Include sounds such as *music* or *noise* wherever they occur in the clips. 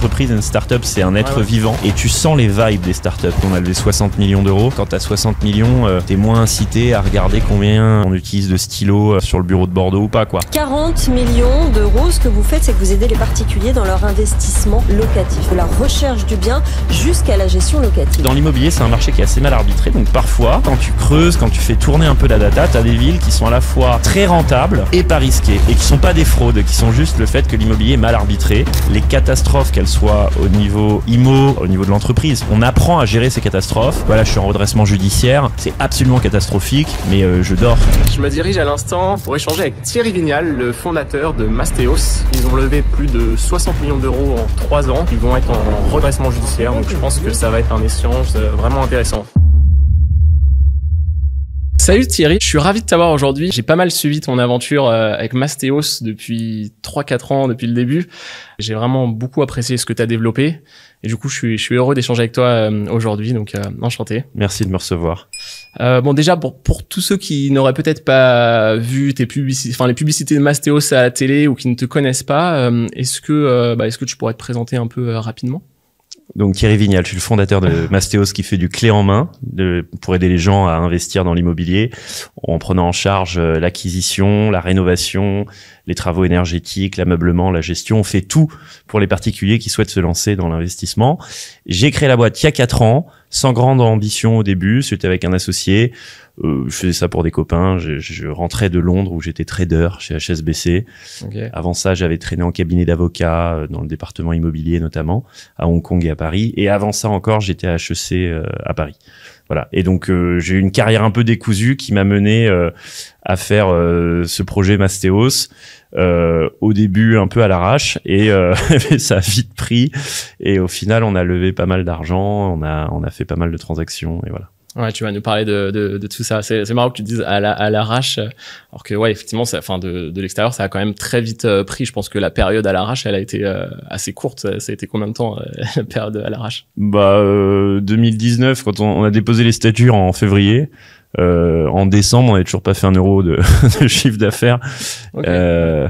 entreprise, une startup, c'est un être vivant et tu sens les vibes des startups. On a levé 60 millions d'euros. Quand t'as 60 millions, euh, t'es moins incité à regarder combien on utilise de stylos euh, sur le bureau de Bordeaux ou pas, quoi. 40 millions d'euros, ce que vous faites, c'est que vous aidez les particuliers dans leur investissement locatif, de la recherche du bien jusqu'à la gestion locative. Dans l'immobilier, c'est un marché qui est assez mal arbitré. Donc parfois, quand tu creuses, quand tu fais tourner un peu la data, t'as des villes qui sont à la fois très rentables et pas risquées et qui sont pas des fraudes, qui sont juste le fait que l'immobilier est mal arbitré. Les catastrophes, qu'elles soient au niveau IMO, au niveau de l'entreprise, on apprend à gérer ces catastrophes. Voilà, je suis en redressement judiciaire, c'est absolument catastrophique, mais euh, je dors. Je me dirige à l'instant pour échanger avec Thierry Vignal, le fondateur de Mastéos. Ils ont levé plus de 60 millions d'euros en 3 ans. Ils vont être en redressement judiciaire, donc je pense que ça va être un échange euh, vraiment intéressant. Salut Thierry, je suis ravi de t'avoir aujourd'hui. J'ai pas mal suivi ton aventure euh, avec Mastéos depuis 3-4 ans, depuis le début. J'ai vraiment beaucoup apprécié ce que tu as développé. Et du coup, je suis, je suis heureux d'échanger avec toi euh, aujourd'hui, donc euh, enchanté. Merci de me recevoir. Euh, bon, déjà, pour, pour tous ceux qui n'auraient peut-être pas vu tes publicités, enfin les publicités de Mastéos à la télé ou qui ne te connaissent pas, est-ce que, bah, est-ce que tu pourrais te présenter un peu rapidement? Donc Thierry Vignal, je suis le fondateur de Mastéos qui fait du clé en main de, pour aider les gens à investir dans l'immobilier en prenant en charge euh, l'acquisition, la rénovation, les travaux énergétiques, l'ameublement, la gestion. On fait tout pour les particuliers qui souhaitent se lancer dans l'investissement. J'ai créé la boîte il y a quatre ans, sans grande ambition au début. C'était avec un associé. Euh, je faisais ça pour des copains. Je, je rentrais de Londres où j'étais trader chez HSBC. Avant ça, j'avais traîné en cabinet d'avocat euh, dans le département immobilier notamment, à Hong Kong et à Paris. Et avant ça encore, j'étais à HEC euh, à Paris. Voilà. Et donc j'ai eu une carrière un peu décousue qui m'a mené à faire ce projet Mastéos euh, au début un peu à l'arrache et euh, *laughs* ça a vite pris et au final on a levé pas mal d'argent, on a on a fait pas mal de transactions et voilà. Ouais, tu vas nous parler de, de, de tout ça. C'est marrant que tu dises à l'arrache, alors que ouais, effectivement, enfin de, de l'extérieur, ça a quand même très vite euh, pris. Je pense que la période à l'arrache, elle a été euh, assez courte. Ça, a été combien de temps *laughs* la période à l'arrache? Bah 2019, quand on, on, a déposé les statuts en février, euh, en décembre, on n'avait toujours pas fait un euro de, *laughs* de chiffre d'affaires. Euh,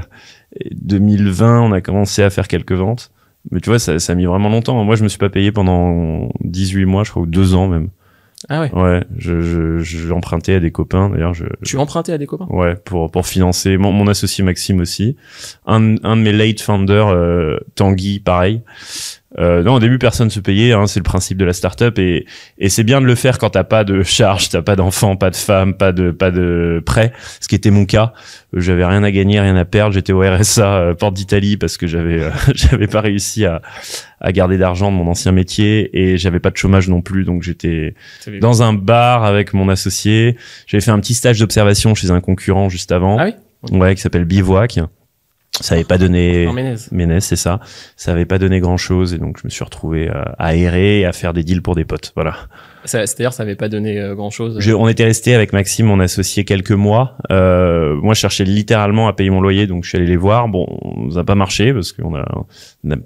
2020, on a commencé à faire quelques ventes. Mais tu vois, ça, ça a mis vraiment longtemps. Moi, je me suis pas payé pendant 18 mois, je crois, ou deux ans même. Ah ouais. Ouais, je, je, je empruntais à des copains. D'ailleurs, je. Tu empruntais à des copains? Ouais, pour pour financer mon, mon associé Maxime aussi. Un, un de mes late founders, euh, Tanguy, pareil. Euh, non, au début, personne se payait. Hein, c'est le principe de la startup et, et c'est bien de le faire quand t'as pas de charge, t'as pas d'enfants, pas de femmes, pas de pas de prêts. Ce qui était mon cas. Euh, j'avais rien à gagner, rien à perdre. J'étais au RSA euh, porte d'Italie parce que j'avais euh, *laughs* j'avais pas réussi à, à garder d'argent de mon ancien métier et j'avais pas de chômage non plus. Donc j'étais dans un bar avec mon associé. J'avais fait un petit stage d'observation chez un concurrent juste avant. Ah oui? Ouais, qui s'appelle Bivouac ça avait pas donné Ménez, c'est ça. Ça avait pas donné grand chose et donc je me suis retrouvé à, à errer et à faire des deals pour des potes. Voilà. C'est-à-dire, ça avait pas donné euh, grand chose. Je, on était resté avec Maxime, mon associé, quelques mois. Euh, moi, je cherchais littéralement à payer mon loyer, donc je suis allé les voir. Bon, ça n'a pas marché parce qu'on a,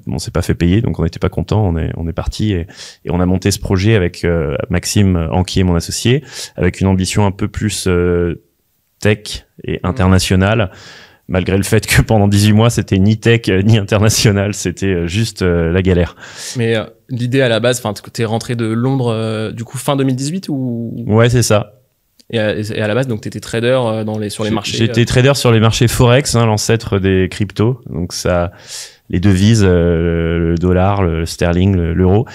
on, s'est pas fait payer, donc on n'était pas content. On est, on est parti et, et, on a monté ce projet avec euh, Maxime Anquier, mon associé, avec une ambition un peu plus euh, tech et internationale malgré le fait que pendant 18 mois, c'était ni tech euh, ni international, c'était euh, juste euh, la galère. Mais l'idée à la base, enfin, t'es rentré de Londres du coup fin 2018 ou? Ouais, c'est ça. Et à, et à, la base, donc t'étais trader dans les sur les marchés. J'étais trader sur les marchés forex, hein, l'ancêtre des cryptos. Donc ça, les devises, le dollar, le sterling, l'euro.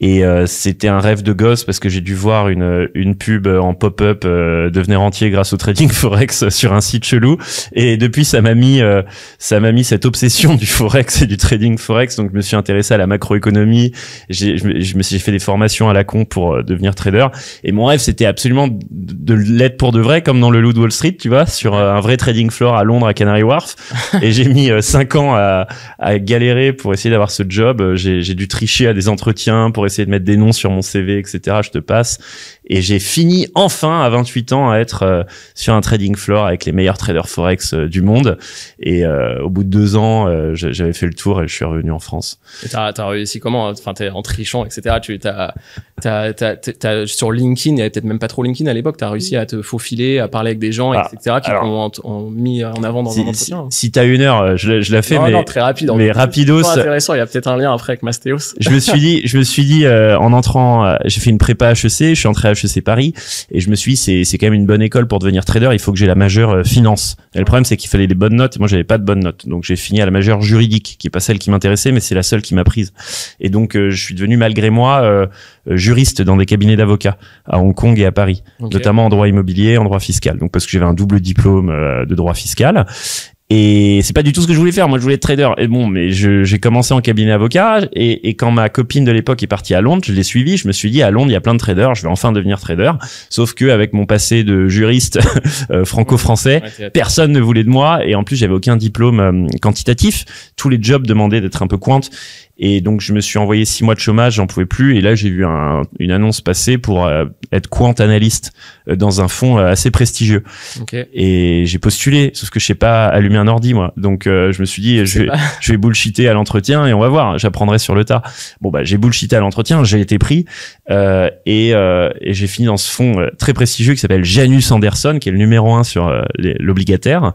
Et euh, c'était un rêve de gosse parce que j'ai dû voir une, une pub en pop-up euh, devenir entier grâce au trading *laughs* forex sur un site chelou. Et depuis, ça m'a mis, euh, ça m'a mis cette obsession du forex et du trading forex. Donc, je me suis intéressé à la macroéconomie. J'ai, je, me suis fait des formations à la con pour euh, devenir trader. Et mon rêve, c'était absolument de l'être pour de vrai, comme dans le Loup de Wall Street, tu vois, sur un vrai trading floor à Londres, à Canary Wharf. *laughs* et j'ai mis cinq ans à, à galérer pour essayer d'avoir ce job. J'ai, j'ai dû tricher à des entretiens pour essayer de mettre des noms sur mon CV, etc. Je te passe. Et j'ai fini enfin à 28 ans à être euh, sur un trading floor avec les meilleurs traders forex euh, du monde. Et euh, au bout de deux ans, j'avais fait le tour et je suis revenu en France. Et t'as as réussi comment Enfin, t'es en trichant, etc. Tu t'as, t'as, t'as, sur LinkedIn, il y avait peut-être même pas trop LinkedIn à l'époque. T'as réussi à te faufiler, à parler avec des gens, ah, etc. qui t'ont mis en avant dans si, un entretien. Si, si t'as une heure, je, je la fais, mais non, très rapide. Mais rapidos. intéressant. Il y a peut-être un lien après avec Mastéos. je me suis dit, je me suis dit en entrant, j'ai fait une prépa HEC, je suis entré à HEC Paris et je me suis dit c'est c'est quand même une bonne école pour devenir trader. Il faut que j'ai la majeure euh, finance. Et le problème c'est qu'il fallait des bonnes notes. Et moi j'avais pas de bonnes notes, donc j'ai fini à la majeure juridique, qui est pas celle qui m'intéressait, mais c'est la seule qui m'a prise. Et donc euh, je suis devenu malgré moi euh, juriste dans des cabinets d'avocats à Hong Kong et à Paris, notamment en droit immobilier, en droit fiscal. Donc parce que j'avais un double diplôme de droit fiscal et c'est pas du tout ce que je voulais faire. Moi, je voulais être trader. Et bon, mais j'ai commencé en cabinet avocat. Et, et quand ma copine de l'époque est partie à Londres, je l'ai suivie. Je me suis dit, à Londres, il y a plein de traders. Je vais enfin devenir trader. Sauf que avec mon passé de juriste *laughs* euh, franco-français, personne ne voulait de moi. Et en plus, j'avais aucun diplôme euh, quantitatif. Tous les jobs demandaient d'être un peu quant. Et donc je me suis envoyé six mois de chômage, j'en pouvais plus. Et là j'ai vu un, une annonce passer pour euh, être quant analyste euh, dans un fonds euh, assez prestigieux. Et j'ai postulé, sauf que je sais pas allumer un ordi moi. Donc je me suis dit je vais, je vais bullshiter à l'entretien et on va voir, j'apprendrai sur le tas. Bon bah j'ai bullshité à l'entretien, j'ai été pris et, et j'ai fini dans ce fonds très prestigieux qui s'appelle Janus Anderson, qui est le numéro un sur l'obligataire.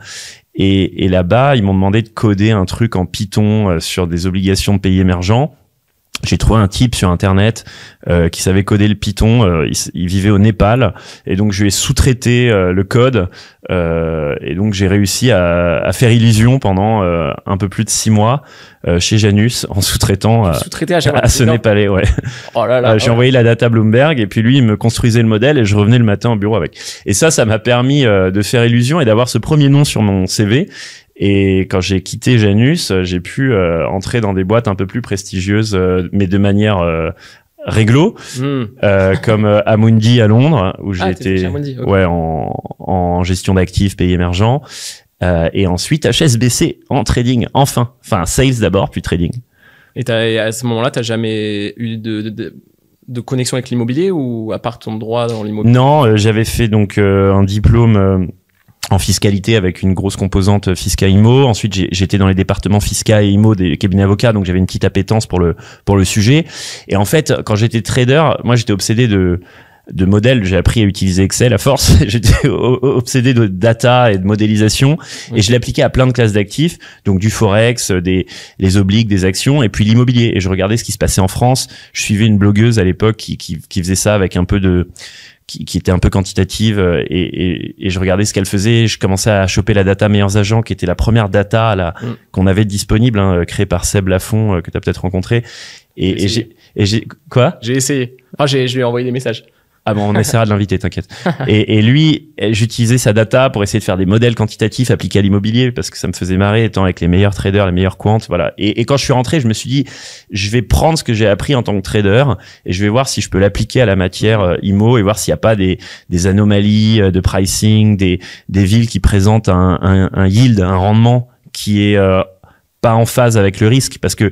Et, là-bas, ils m'ont demandé de coder un truc en Python euh, sur des obligations de pays émergents. J'ai trouvé un type sur internet euh, qui savait coder le Python. Euh, il, vivait au Népal et donc je lui ai sous-traité euh, le code et donc j'ai réussi à, à, faire illusion pendant un peu plus de six mois chez Janus en sous-traitant à, à, ce Népalais. Ouais. Oh là là, j'ai envoyé la data Bloomberg et puis lui il me construisait le modèle et je revenais le matin au bureau avec. Et ça, ça m'a permis de faire illusion et d'avoir ce premier nom sur mon CV et quand j'ai quitté Janus, j'ai pu euh, entrer dans des boîtes un peu plus prestigieuses, euh, mais de manière euh, réglo, hmm. comme Amundi à Londres, où j'ai ah, été ouais, en, en gestion d'actifs pays émergents, et ensuite HSBC en trading, enfin. Enfin, sales d'abord, puis trading. Et à ce moment-là, tu jamais eu de, de, de connexion avec l'immobilier ou à part ton droit dans l'immobilier? Non, j'avais fait donc un diplôme en fiscalité avec une grosse composante fisca IMO. Ensuite, j'étais dans les départements fisca et IMO des cabinets avocats, donc j'avais une petite appétence pour le pour le sujet. Et en fait, quand j'étais trader, moi j'étais obsédé de de modèles, j'ai appris à utiliser Excel à force, *laughs* j'étais obsédé de data et de modélisation. Et je l'appliquais à plein de classes d'actifs, donc du forex, des les obliques, des actions et puis l'immobilier. Et je regardais ce qui se passait en France, je suivais une blogueuse à l'époque qui, qui, qui faisait ça avec un peu de qui, qui, était un peu quantitative euh, et, et, et je regardais ce qu'elle faisait. Je commençais à choper la data meilleurs agents, qui était la première data là mm. qu'on avait disponible, hein, créée par Seb Lafont, euh, que tu as peut-être rencontré. Et, et j'ai quoi? J'ai essayé. Ah, j'ai je lui ai envoyé des messages. Ah bon, on essaiera de l'inviter, t'inquiète. Et, et, lui, j'utilisais sa data pour essayer de faire des modèles quantitatifs appliqués à l'immobilier parce que ça me faisait marrer étant avec les meilleurs traders, les meilleurs quants, voilà. Et, et quand je suis rentré, je me suis dit, je vais prendre ce que j'ai appris en tant que trader et je vais voir si je peux l'appliquer à la matière euh, IMO et voir s'il n'y a pas des, des anomalies euh, de pricing, des, des villes qui présentent un, un, un yield, un rendement qui est euh, pas en phase avec le risque parce que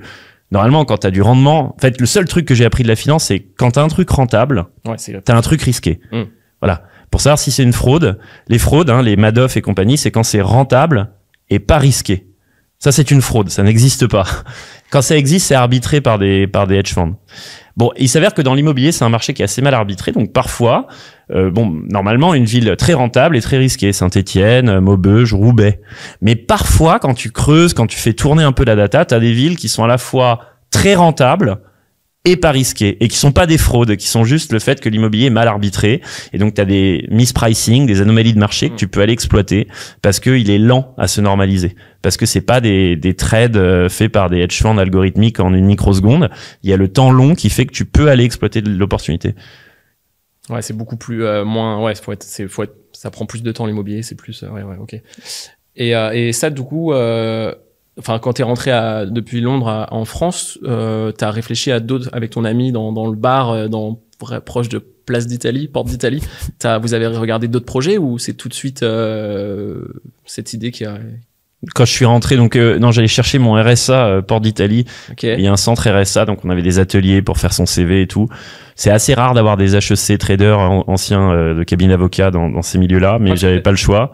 normalement, quand tu as du rendement, en fait, le seul truc que j'ai appris de la finance, c'est quand tu as un truc rentable, ouais, tu as un truc risqué. Mm. Voilà. Pour savoir si c'est une fraude, les fraudes, hein, les Madoff et compagnie, c'est quand c'est rentable et pas risqué. Ça, c'est une fraude. Ça n'existe pas. *laughs* Quand ça existe, c'est arbitré par des, par des hedge funds. Bon, il s'avère que dans l'immobilier, c'est un marché qui est assez mal arbitré. Donc parfois, euh, bon, normalement, une ville très rentable et très risquée, Saint-Étienne, Maubeuge, Roubaix. Mais parfois, quand tu creuses, quand tu fais tourner un peu la data, tu as des villes qui sont à la fois très rentables et pas risquées et qui sont pas des fraudes, qui sont juste le fait que l'immobilier est mal arbitré et donc tu as des mispricing, des anomalies de marché que tu peux aller exploiter parce qu'il est lent à se normaliser parce que c'est pas des, des trades euh, faits par des hedge funds algorithmiques en une microseconde, il y a le temps long qui fait que tu peux aller exploiter l'opportunité. Ouais, c'est beaucoup plus euh, moins. Ouais, faut être, c'est, faut être, ça prend plus de temps l'immobilier, c'est plus. Euh, ouais, ouais, ok. Et, euh, et ça, du coup, enfin, quand t'es rentré à, depuis Londres en France, t'as réfléchi à d'autres avec ton ami dans, dans le bar, dans proche de Place d'Italie, Porte d'Italie. Vous avez regardé d'autres projets ou c'est tout de suite cette idée qui a quand je suis rentré, donc euh, non, j'allais chercher mon RSA euh, Port d'Italie. Il y a un centre RSA, donc on avait des ateliers pour faire son CV et tout. C'est assez rare d'avoir des HEC traders an- anciens euh, de cabinet d'avocat dans, dans ces milieux-là, mais j'avais pas le choix.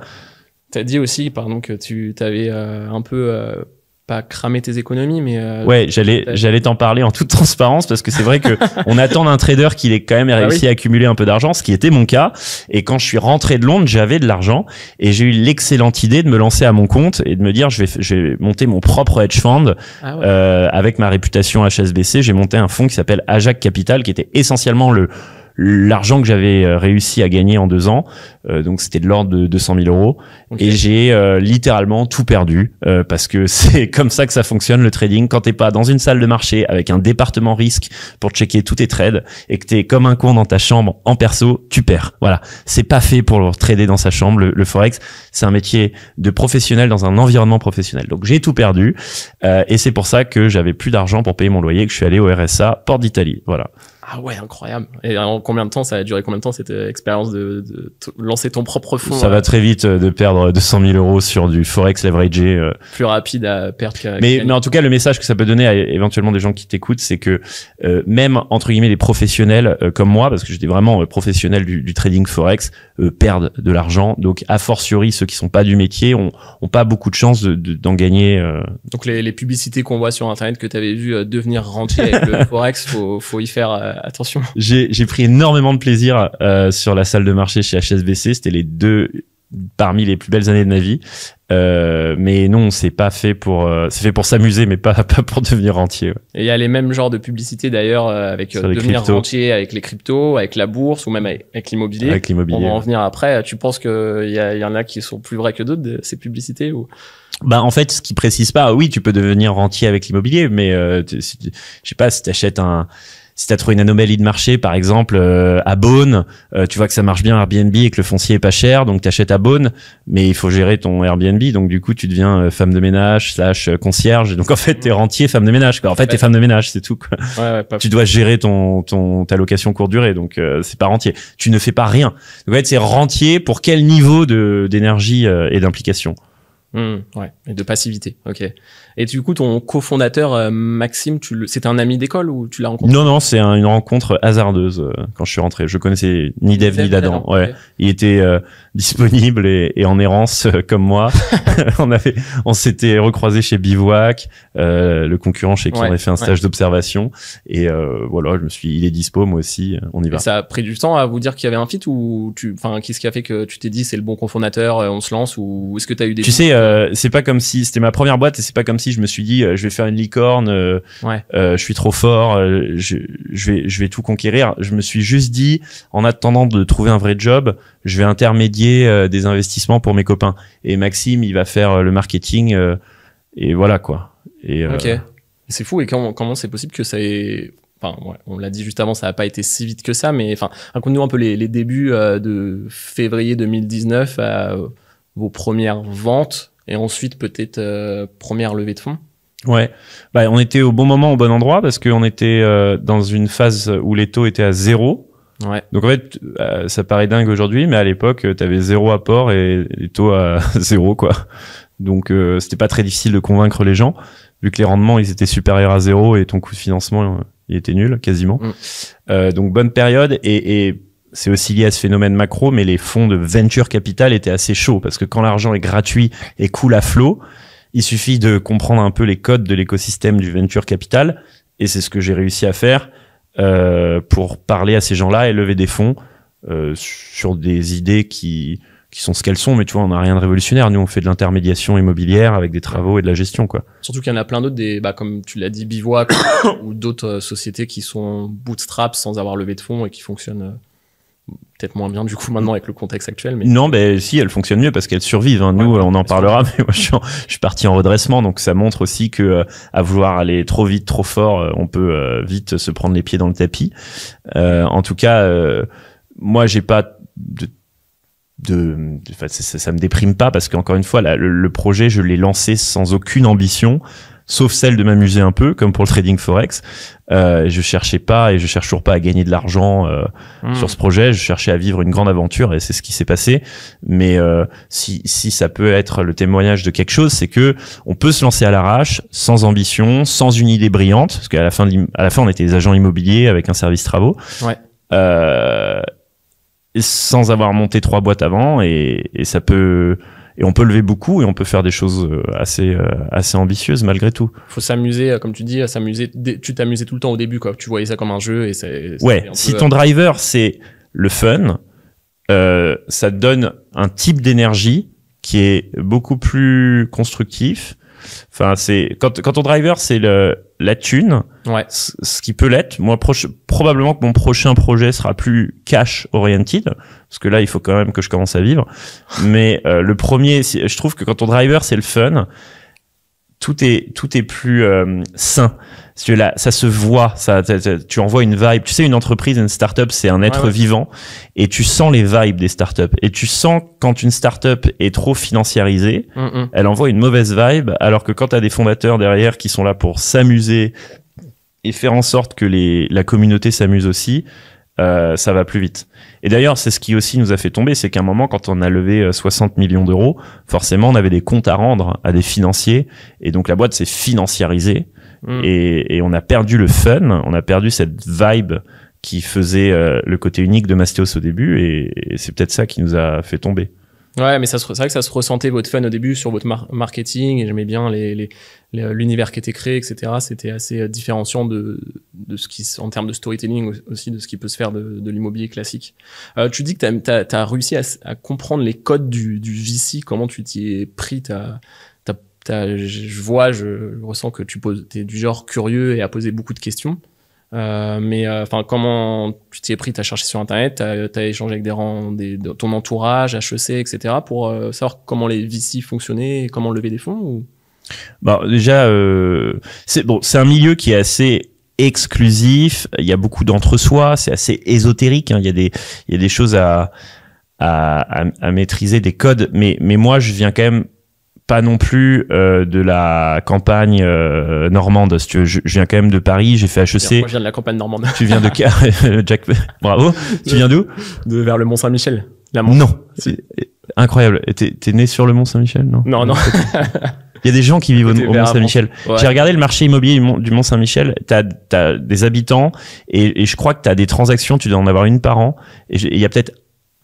T'as dit aussi, pardon, que tu t'avais euh, un peu euh, pas cramé tes économies, mais euh, Ouais, j'allais j'allais t'en parler en toute transparence parce que c'est vrai que *laughs* on attend d'un trader qu'il ait quand même Ah réussi oui. à accumuler un peu d'argent, ce qui était mon cas. Et quand je suis rentré de Londres, j'avais de l'argent et j'ai eu l'excellente idée de me lancer à mon compte et de me dire je vais je vais monter mon propre hedge fund ah ouais. euh, avec ma réputation HSBC. J'ai monté un fonds qui s'appelle Ajax Capital qui était essentiellement le l'argent que j'avais euh, réussi à gagner en deux ans, Euh, donc c'était de l'ordre de 200 000 euros. Et j'ai euh, littéralement tout perdu euh, parce que *laughs* c'est comme ça que ça fonctionne le trading. Quand t'es pas dans une salle de marché avec un département risque pour checker tous tes trades et que t'es comme un con dans ta chambre en perso, tu perds. Voilà, c'est pas fait pour trader dans sa chambre. Le, le forex, c'est un métier de professionnel dans un environnement professionnel. Donc j'ai tout perdu euh, et c'est pour ça que j'avais plus d'argent pour payer mon loyer et que je suis allé au RSA Port d'Italie. Voilà. Ah ouais, incroyable. Et en combien de temps ça a duré Combien de temps cette euh, expérience de, lancer ton propre fonds ça euh, va très vite euh, de perdre 200 000 euros sur du forex leveragé. euh, plus rapide à perdre qu'à mais, qu'à mais en tout cas, le message que ça peut donner à éventuellement des gens qui t'écoutent, c'est que euh, même entre guillemets les professionnels euh, comme moi, parce que j'étais vraiment euh, professionnel du, du trading forex, euh, perdent de l'argent. Donc, a fortiori, ceux qui sont pas du métier ont, ont pas beaucoup de chances de- de- d'en gagner. euh. Donc les, les publicités qu'on voit sur internet que tu avais vu euh, devenir rentier avec le *laughs* forex, faut faut y faire euh, attention. *laughs* J'ai pris énormément de plaisir euh, sur la salle de marché chez HSBC. C'était les deux parmi les plus belles années de ma vie. Euh, mais non, c'est pas fait pour. euh, c'est fait pour s'amuser, mais pas *laughs* pas pour devenir rentier. ouais. Et il y a les mêmes genres de publicités d'ailleurs euh, avec devenir rentier avec les cryptos, avec la bourse ou même avec, avec l'immobilier. Avec On l'immobilier. va en venir après. Tu penses qu'il y, a- il y en a qui sont plus vrais que d'autres, de ces publicités ou... Bah en fait, ce qui précise pas, oui, tu peux devenir rentier avec l'immobilier, mais je sais pas si t'achètes un, si t'as trouvé une anomalie de marché, par exemple euh, à Beaune, euh, tu vois que ça marche bien Airbnb et que le foncier est pas cher, donc t'achètes à Beaune, mais il faut gérer ton Airbnb, donc du coup tu deviens euh, femme de ménage slash euh, concierge, donc en fait t'es rentier femme de ménage, quoi. En fait t'es femme de ménage, c'est tout. Quoi. Ouais, ouais, pas Tu dois gérer ton ton ta location courte durée, donc euh, c'est pas rentier. Tu ne fais pas rien. Donc en fait c'est rentier pour quel niveau de d'énergie euh, et d'implication? Hmm, ouais, et de passivité. Ok. Et du coup, ton cofondateur euh, Maxime, tu le... c'était un ami d'école ou tu l'as rencontré? Non, non, c'est un- une rencontre hasardeuse euh, quand je suis rentré. Je connaissais ni Dev ni Dadan. Ouais, il était euh, disponible et, et en errance euh, comme moi. *laughs* *laughs* on avait, on s'était recroisé chez Bivouac, le concurrent chez qui Ouais, on avait fait un ouais. stage d'observation. Et voilà, je me suis, il est dispo, moi aussi, on y va. Et ça a pris du temps à vous dire qu'il y avait un fit ou tu, enfin, qu'est-ce qui a fait que tu t'es dit c'est le bon cofondateur, on se lance ou est-ce que tu as eu des Tu sais, c'est pas comme si c'était ma première boîte et c'est pas comme si je me suis dit euh, je vais faire une licorne, euh, Ouais. euh, je suis trop fort, je, je vais je vais tout conquérir. Je me suis juste dit en attendant de trouver un vrai job, je vais intermédier des investissements pour mes copains. Et Maxime, il va faire le marketing et voilà quoi. Et Ok. C'est fou. Et comment comment c'est possible que ça ait Enfin, ouais, on l'a dit juste avant, ça n'a pas été si vite que ça, mais enfin, raconte-nous un peu les, les débuts euh, de février 2019 à euh, vos premières ventes et ensuite peut-être euh, première levée de fonds. Ouais, bah, on était au bon moment, au bon endroit parce qu'on était euh, dans une phase où les taux étaient à zéro. Ouais. Donc en fait, euh, ça paraît dingue aujourd'hui, mais à l'époque, tu avais zéro apport et les taux à *laughs* zéro, quoi. Donc c'était pas très difficile de convaincre les gens, vu que les rendements, ils étaient supérieurs à zéro et ton coût de financement, il était nul, quasiment. Mm. Donc bonne période et, et c'est aussi lié à ce phénomène macro, mais les fonds de venture capital étaient assez chauds parce que quand l'argent est gratuit et coule à flot, il suffit de comprendre un peu les codes de l'écosystème du venture capital et c'est ce que j'ai réussi à faire euh, pour parler à ces gens-là et lever des fonds euh, sur des idées qui qui sont ce qu'elles sont, mais tu vois, on n'a rien de révolutionnaire. Nous, on fait de l'intermédiation immobilière avec des travaux et de la gestion, quoi. Surtout qu'il y en a plein d'autres, bah, comme tu l'as dit, Bivouac *coughs* ou d'autres euh, sociétés qui sont bootstrap sans avoir levé de fonds et qui fonctionnent peut-être moins bien du coup maintenant avec le contexte actuel. Mais Non, ben si, elles fonctionnent mieux parce qu'elles survivent. hein. Nous, Ouais, on en parlera, *laughs* mais moi, je suis, en- je suis parti en redressement, donc ça montre aussi que euh, à vouloir aller trop vite, trop fort, euh, on peut euh, vite se prendre les pieds dans le tapis. Euh, en tout cas, euh, moi, j'ai pas de de, ça, ça- ça me déprime pas parce qu'encore une fois, là, le, le projet, je l'ai lancé sans aucune ambition. Sauf celle de m'amuser un peu, comme pour le trading forex. Euh, je cherchais pas et je cherche toujours pas à gagner de l'argent euh, Hmm. sur ce projet. Je cherchais à vivre une grande aventure et c'est ce qui s'est passé. Mais euh, si, si ça peut être le témoignage de quelque chose, c'est que on peut se lancer à l'arrache, sans ambition, sans une idée brillante, parce qu'à la fin, de à la fin, on était des agents immobiliers avec un service travaux. Ouais. Euh, sans avoir monté trois boîtes avant et, et ça peut et on peut lever beaucoup et on peut faire des choses euh, assez euh, assez ambitieuses malgré tout. Faut s'amuser, euh, comme tu dis, s'amuser. Tu t'amusais tout le temps au début, quoi. Tu voyais ça comme un jeu et c'est. Ouais, si peu, ton driver c'est le fun, euh, ça te donne un type d'énergie qui est beaucoup plus constructif. Enfin, c'est quand quand ton driver c'est le la thune, Ouais. ce qui peut l'être. Moi, proche- probablement que mon prochain projet sera plus cash oriented, parce que là, il faut quand même que je commence à vivre. Mais euh, le premier, je trouve que quand ton driver c'est le fun, tout est tout est plus euh, sain. Parce que là, ça se voit, ça, ça- ça- tu envoies une vibe. Tu sais, une entreprise, une startup, c'est un être Ouais, ouais. vivant, et tu sens les vibes des startups. Et tu sens quand une startup est trop financiarisée, elle envoie une mauvaise vibe, alors que quand tu as des fondateurs derrière qui sont là pour s'amuser et faire en sorte que les, la communauté s'amuse aussi, euh, ça va plus vite. Et d'ailleurs, c'est ce qui aussi nous a fait tomber, c'est qu'à un moment, quand on a levé euh, 60 millions d'euros, forcément, on avait des comptes à rendre à des financiers, et donc la boîte s'est financiarisée, Hum. et, et on a perdu le fun, on a perdu cette vibe qui faisait euh, le côté unique de Mastéos au début, et, et c'est peut-être ça qui nous a fait tomber. Ouais, mais ça c'est vrai que ça se ressentait votre fun au début sur votre mar- marketing et j'aimais bien les, les, les- l'univers qui était créé, etc. C'était assez euh, différenciant de, de ce qui, en termes de storytelling au- aussi, de ce qui peut se faire de, de l'immobilier classique. Euh, tu dis que tu as, réussi à, à comprendre les codes du, du VC, comment tu t'y es pris, t'as, je je vois, je ressens que tu poses, es du genre curieux et à poser beaucoup de questions. Euh, mais euh, enfin, comment tu t'y es pris? T'as cherché sur internet, t'as as échangé avec des, rangs, ton entourage, HEC, etc. pour euh, savoir comment les VC fonctionnaient, et comment lever des fonds ou... Bon, déjà, c'est bon, un milieu qui est assez exclusif. Il y a beaucoup d'entre-soi. C'est assez ésotérique. hein. Il y a des, il y a des choses à, à, à, à maîtriser, des codes. Mais, mais moi, je viens quand même pas non plus euh, de la campagne euh, normande. Si tu veux, je, je viens quand même de Paris. J'ai fait Moi, HEC. je viens de la campagne normande, Tu viens de *laughs* Jack, bravo. Tu viens d'où? De vers le Mont Saint-Michel. La Mont- Non. C'est incroyable. T'es t'es né sur le Mont Saint-Michel, non Non, non. Il y a des gens qui vivent au, Mont Saint-Michel. Ouais. J'ai regardé le marché immobilier du Mont, du Mont Saint-Michel. T'as as des habitants et, et je crois que t'as des transactions. Tu dois en avoir une par an. Et il y a peut-être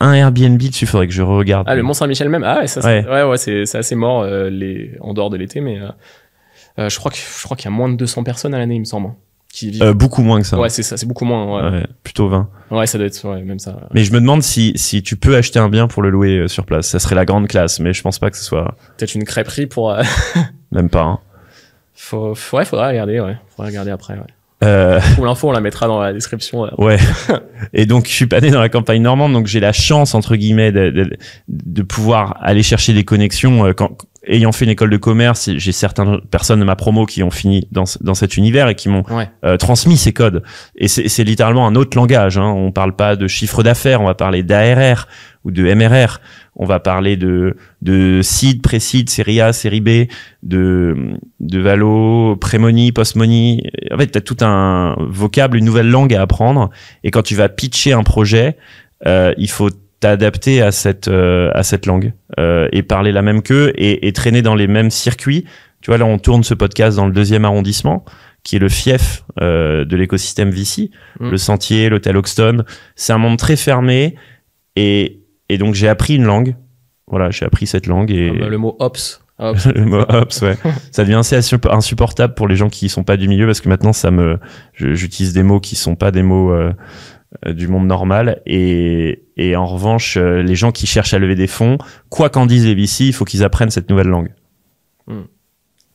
un Airbnb dessus. Faudrait que je regarde. Ah, le Mont Saint-Michel même? Ah ouais, ça, c'est- Ouais. ouais, ouais, c'est assez mort euh, les en dehors de l'été, mais euh, euh, je crois que je crois qu'il y a moins de 200 personnes à l'année, il me semble, hein, qui vivent. Euh, beaucoup moins que ça. ouais, c'est ça, c'est beaucoup moins. Ouais. Plutôt 20. Ouais, ça doit être ouais, même ça. Mais je me demande si, si tu peux acheter un bien pour le louer sur place. Ça serait la grande classe, mais je pense pas que ce soit Peut-être une crêperie pour. *laughs* même pas. hein. faut- ouais, faudra regarder, ouais. Faudra regarder après. Ouais. Euh, Pour l'info, on la mettra dans la description. euh. Ouais. *laughs* Et donc, je suis pas né dans la campagne normande, donc j'ai la chance, entre guillemets, de, de, de pouvoir aller chercher des connexions. euh, Quand, ayant fait une école de commerce, j'ai certaines personnes de ma promo qui ont fini dans, dans cet univers et qui m'ont Ouais. euh, transmis ces codes. Et c'est c'est littéralement un autre langage. Hein. On parle pas de chiffre d'affaires, on va parler d'ARR ou de MRR. On va parler de, de seed, pré-seed, série A, série B, de, de valo, pré-money, post-money. En fait, tu as tout un vocable, une nouvelle langue à apprendre. Et quand tu vas pitcher un projet, euh, il faut t'adapter à cette, euh, à cette langue euh, et parler la même qu'eux et, et traîner dans les mêmes circuits. Tu vois, là, on tourne ce podcast dans le deuxième arrondissement, qui est le fief euh, de l'écosystème VC, Mm. le Sentier, l'hôtel Hoxton. C'est un monde très fermé et, et donc j'ai appris une langue. Voilà, j'ai appris cette langue et Ah bah, le mot ops. Ops. *laughs* le mot ops, ouais. ça devient assez insup- insupportable pour les gens qui sont pas du milieu parce que maintenant ça me, j'utilise des mots qui sont pas des mots euh, euh, du monde normal et, et en revanche euh, les gens qui cherchent à lever des fonds, quoi qu'en disent les VC, il faut qu'ils apprennent cette nouvelle langue.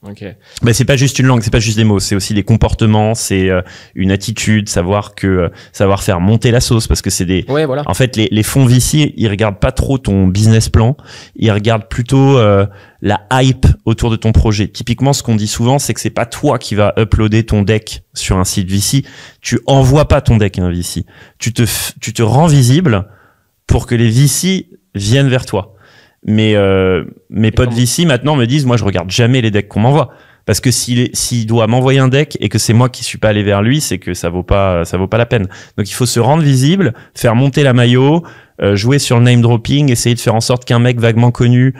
Ok. Mais c'est pas juste une langue, c'est pas juste des mots, c'est aussi des comportements, c'est euh, une attitude, savoir que euh, savoir faire monter la sauce parce que c'est des Ouais, voilà. en fait, les, les fonds VC, ils regardent pas trop ton business plan, ils regardent plutôt euh, la hype autour de ton projet. Typiquement, ce qu'on dit souvent, c'est que c'est pas toi qui vas uploader ton deck sur un site VC. Tu envoies pas ton deck à un VC. Tu te, tu te rends visible pour que les VC viennent vers toi. Mais euh, mes potes VC maintenant me disent, moi, je regarde jamais les decks qu'on m'envoie Parce que s'il s'il doit m'envoyer un deck et que c'est moi qui suis pas allé vers lui, c'est que ça vaut pas ça vaut pas la peine. Donc il faut se rendre visible, faire monter la maillot, euh, jouer sur le name dropping, essayer de faire en sorte qu'un mec vaguement connu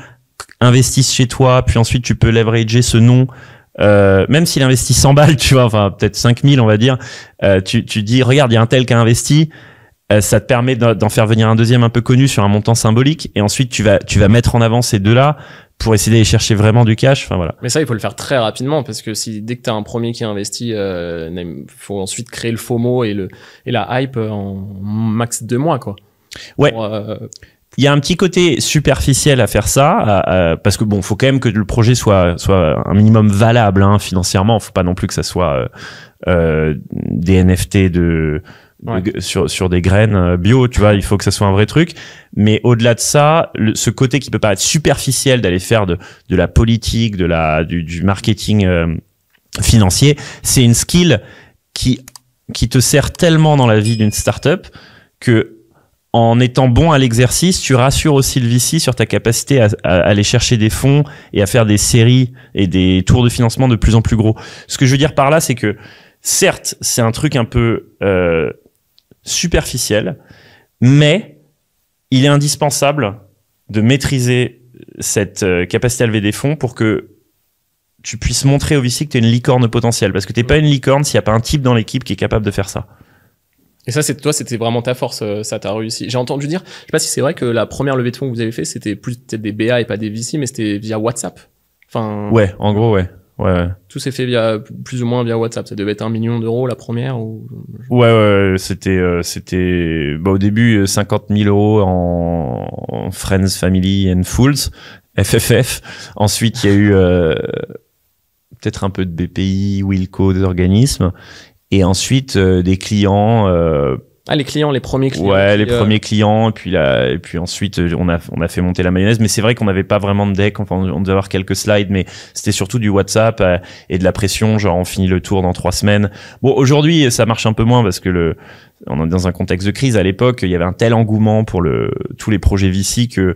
investisse chez toi, puis ensuite tu peux leverager ce nom. Euh, même s'il investit 100 balles, *laughs* tu vois, enfin peut-être 5000 on va dire, euh, tu, tu dis regarde il y a un tel qui a investi, euh, ça te permet d'en faire venir un deuxième un peu connu sur un montant symbolique et ensuite tu vas tu vas mettre en avant ces deux là pour essayer d'aller chercher vraiment du cash enfin voilà Mais ça, il faut le faire très rapidement parce que si dès que t'as un premier qui investit, euh, il faut ensuite créer le FOMO et le et la hype en max deux mois quoi. Ouais. Pour, euh, il y a un petit côté superficiel à faire ça à- parce que bon faut quand même que le projet soit soit un minimum valable hein, financièrement faut pas non plus que ça soit euh, euh, des NFT de- Ouais. sur sur des graines euh, bio tu vois il faut que ça soit un vrai truc mais au-delà de ça le- ce côté qui peut paraître superficiel d'aller faire de de la politique de la du, du marketing euh, financier c'est une skill qui qui te sert tellement dans la vie d'une startup que en étant bon à l'exercice, tu rassures aussi le VC sur ta capacité à, à aller chercher des fonds et à faire des séries et des tours de financement de plus en plus gros. Ce que je veux dire par là, c'est que certes, c'est un truc un peu euh, superficiel, mais il est indispensable de maîtriser cette euh, capacité à lever des fonds pour que tu puisses montrer au VC que tu es une licorne potentielle. Parce que tu pas une licorne s'il n'y a pas un type dans l'équipe qui est capable de faire ça. Et ça, c'est toi, c'était vraiment ta force, euh, ça t'a réussi. J'ai entendu dire, je sais pas si c'est vrai que la première levée de fonds que vous avez fait, c'était plus peut-être des BA et pas des VC, mais c'était via WhatsApp. Enfin, Ouais, en gros, ouais. Ouais, ouais. tout s'est fait via plus ou moins via WhatsApp. Ça devait être un million d'euros la première ou? Ouais, ouais, c'était, euh, c'était, bah, au début, euh, 50 000 euros en, en Friends, Family and Fools, FFF. Ensuite, il y a eu, euh, peut-être un peu de BPI, Wilco, des organismes. Et ensuite, euh, des clients, euh, ah les clients, les premiers clients. ouais, les euh, premiers clients, et puis là, et puis ensuite, euh, on a, on a fait monter la mayonnaise. Mais c'est vrai qu'on n'avait pas vraiment de deck. Enfin, on devait avoir quelques slides, mais c'était surtout du WhatsApp euh, et de la pression. Genre, on finit le tour dans trois semaines. Bon, aujourd'hui, ça marche un peu moins parce que le, on est dans un contexte de crise. À l'époque, il y avait un tel engouement pour le, tous les projets VC que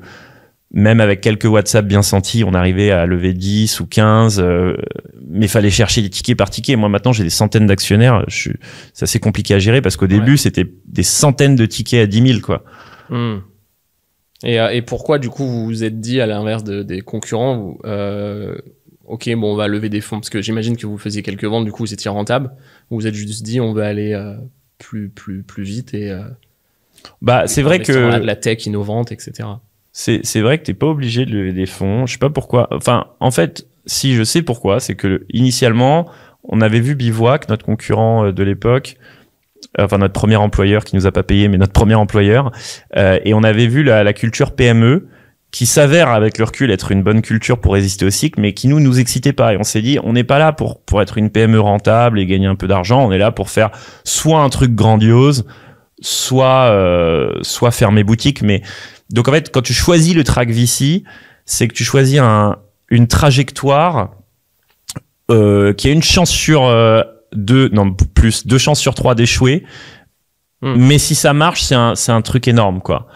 même avec quelques WhatsApp bien sentis, on arrivait à lever 10 ou 15, euh, mais fallait chercher des tickets par ticket. Moi, maintenant, j'ai des centaines d'actionnaires. C'est assez compliqué à gérer parce qu'au début, Ouais. c'était des centaines de tickets à 10 000, quoi. Hmm. Et, euh, et pourquoi, du coup, vous vous êtes dit, à l'inverse de- des concurrents, vous, euh, ok, bon, on va lever des fonds, parce que j'imagine que vous faisiez quelques ventes, du coup, vous étiez rentable. Vous vous êtes juste dit, on va aller euh, plus, plus, plus vite et. Bah, c'est vrai la- que la tech innovante, etc. c'est vrai que t'es pas obligé de lever des fonds. Je sais pas pourquoi. Enfin, en fait, si je sais pourquoi, c'est que initialement, on avait vu Bivouac, notre concurrent euh, de l'époque, euh, enfin notre premier employeur qui nous a pas payé, mais notre premier employeur, euh, et on avait vu la, la culture PME qui s'avère avec le recul être une bonne culture pour résister au cycle, mais qui nous nous excitait pas. Et on s'est dit, on n'est pas là pour pour être une PME rentable et gagner un peu d'argent. On est là pour faire soit un truc grandiose, soit euh, soit fermer boutique. Mais donc en fait, quand tu choisis le track VC, c'est que tu choisis un, une trajectoire euh, qui a une chance sur euh, deux, non plus, deux chances sur trois d'échouer. Hmm. Mais si ça marche, c'est un, c'est un truc énorme, quoi.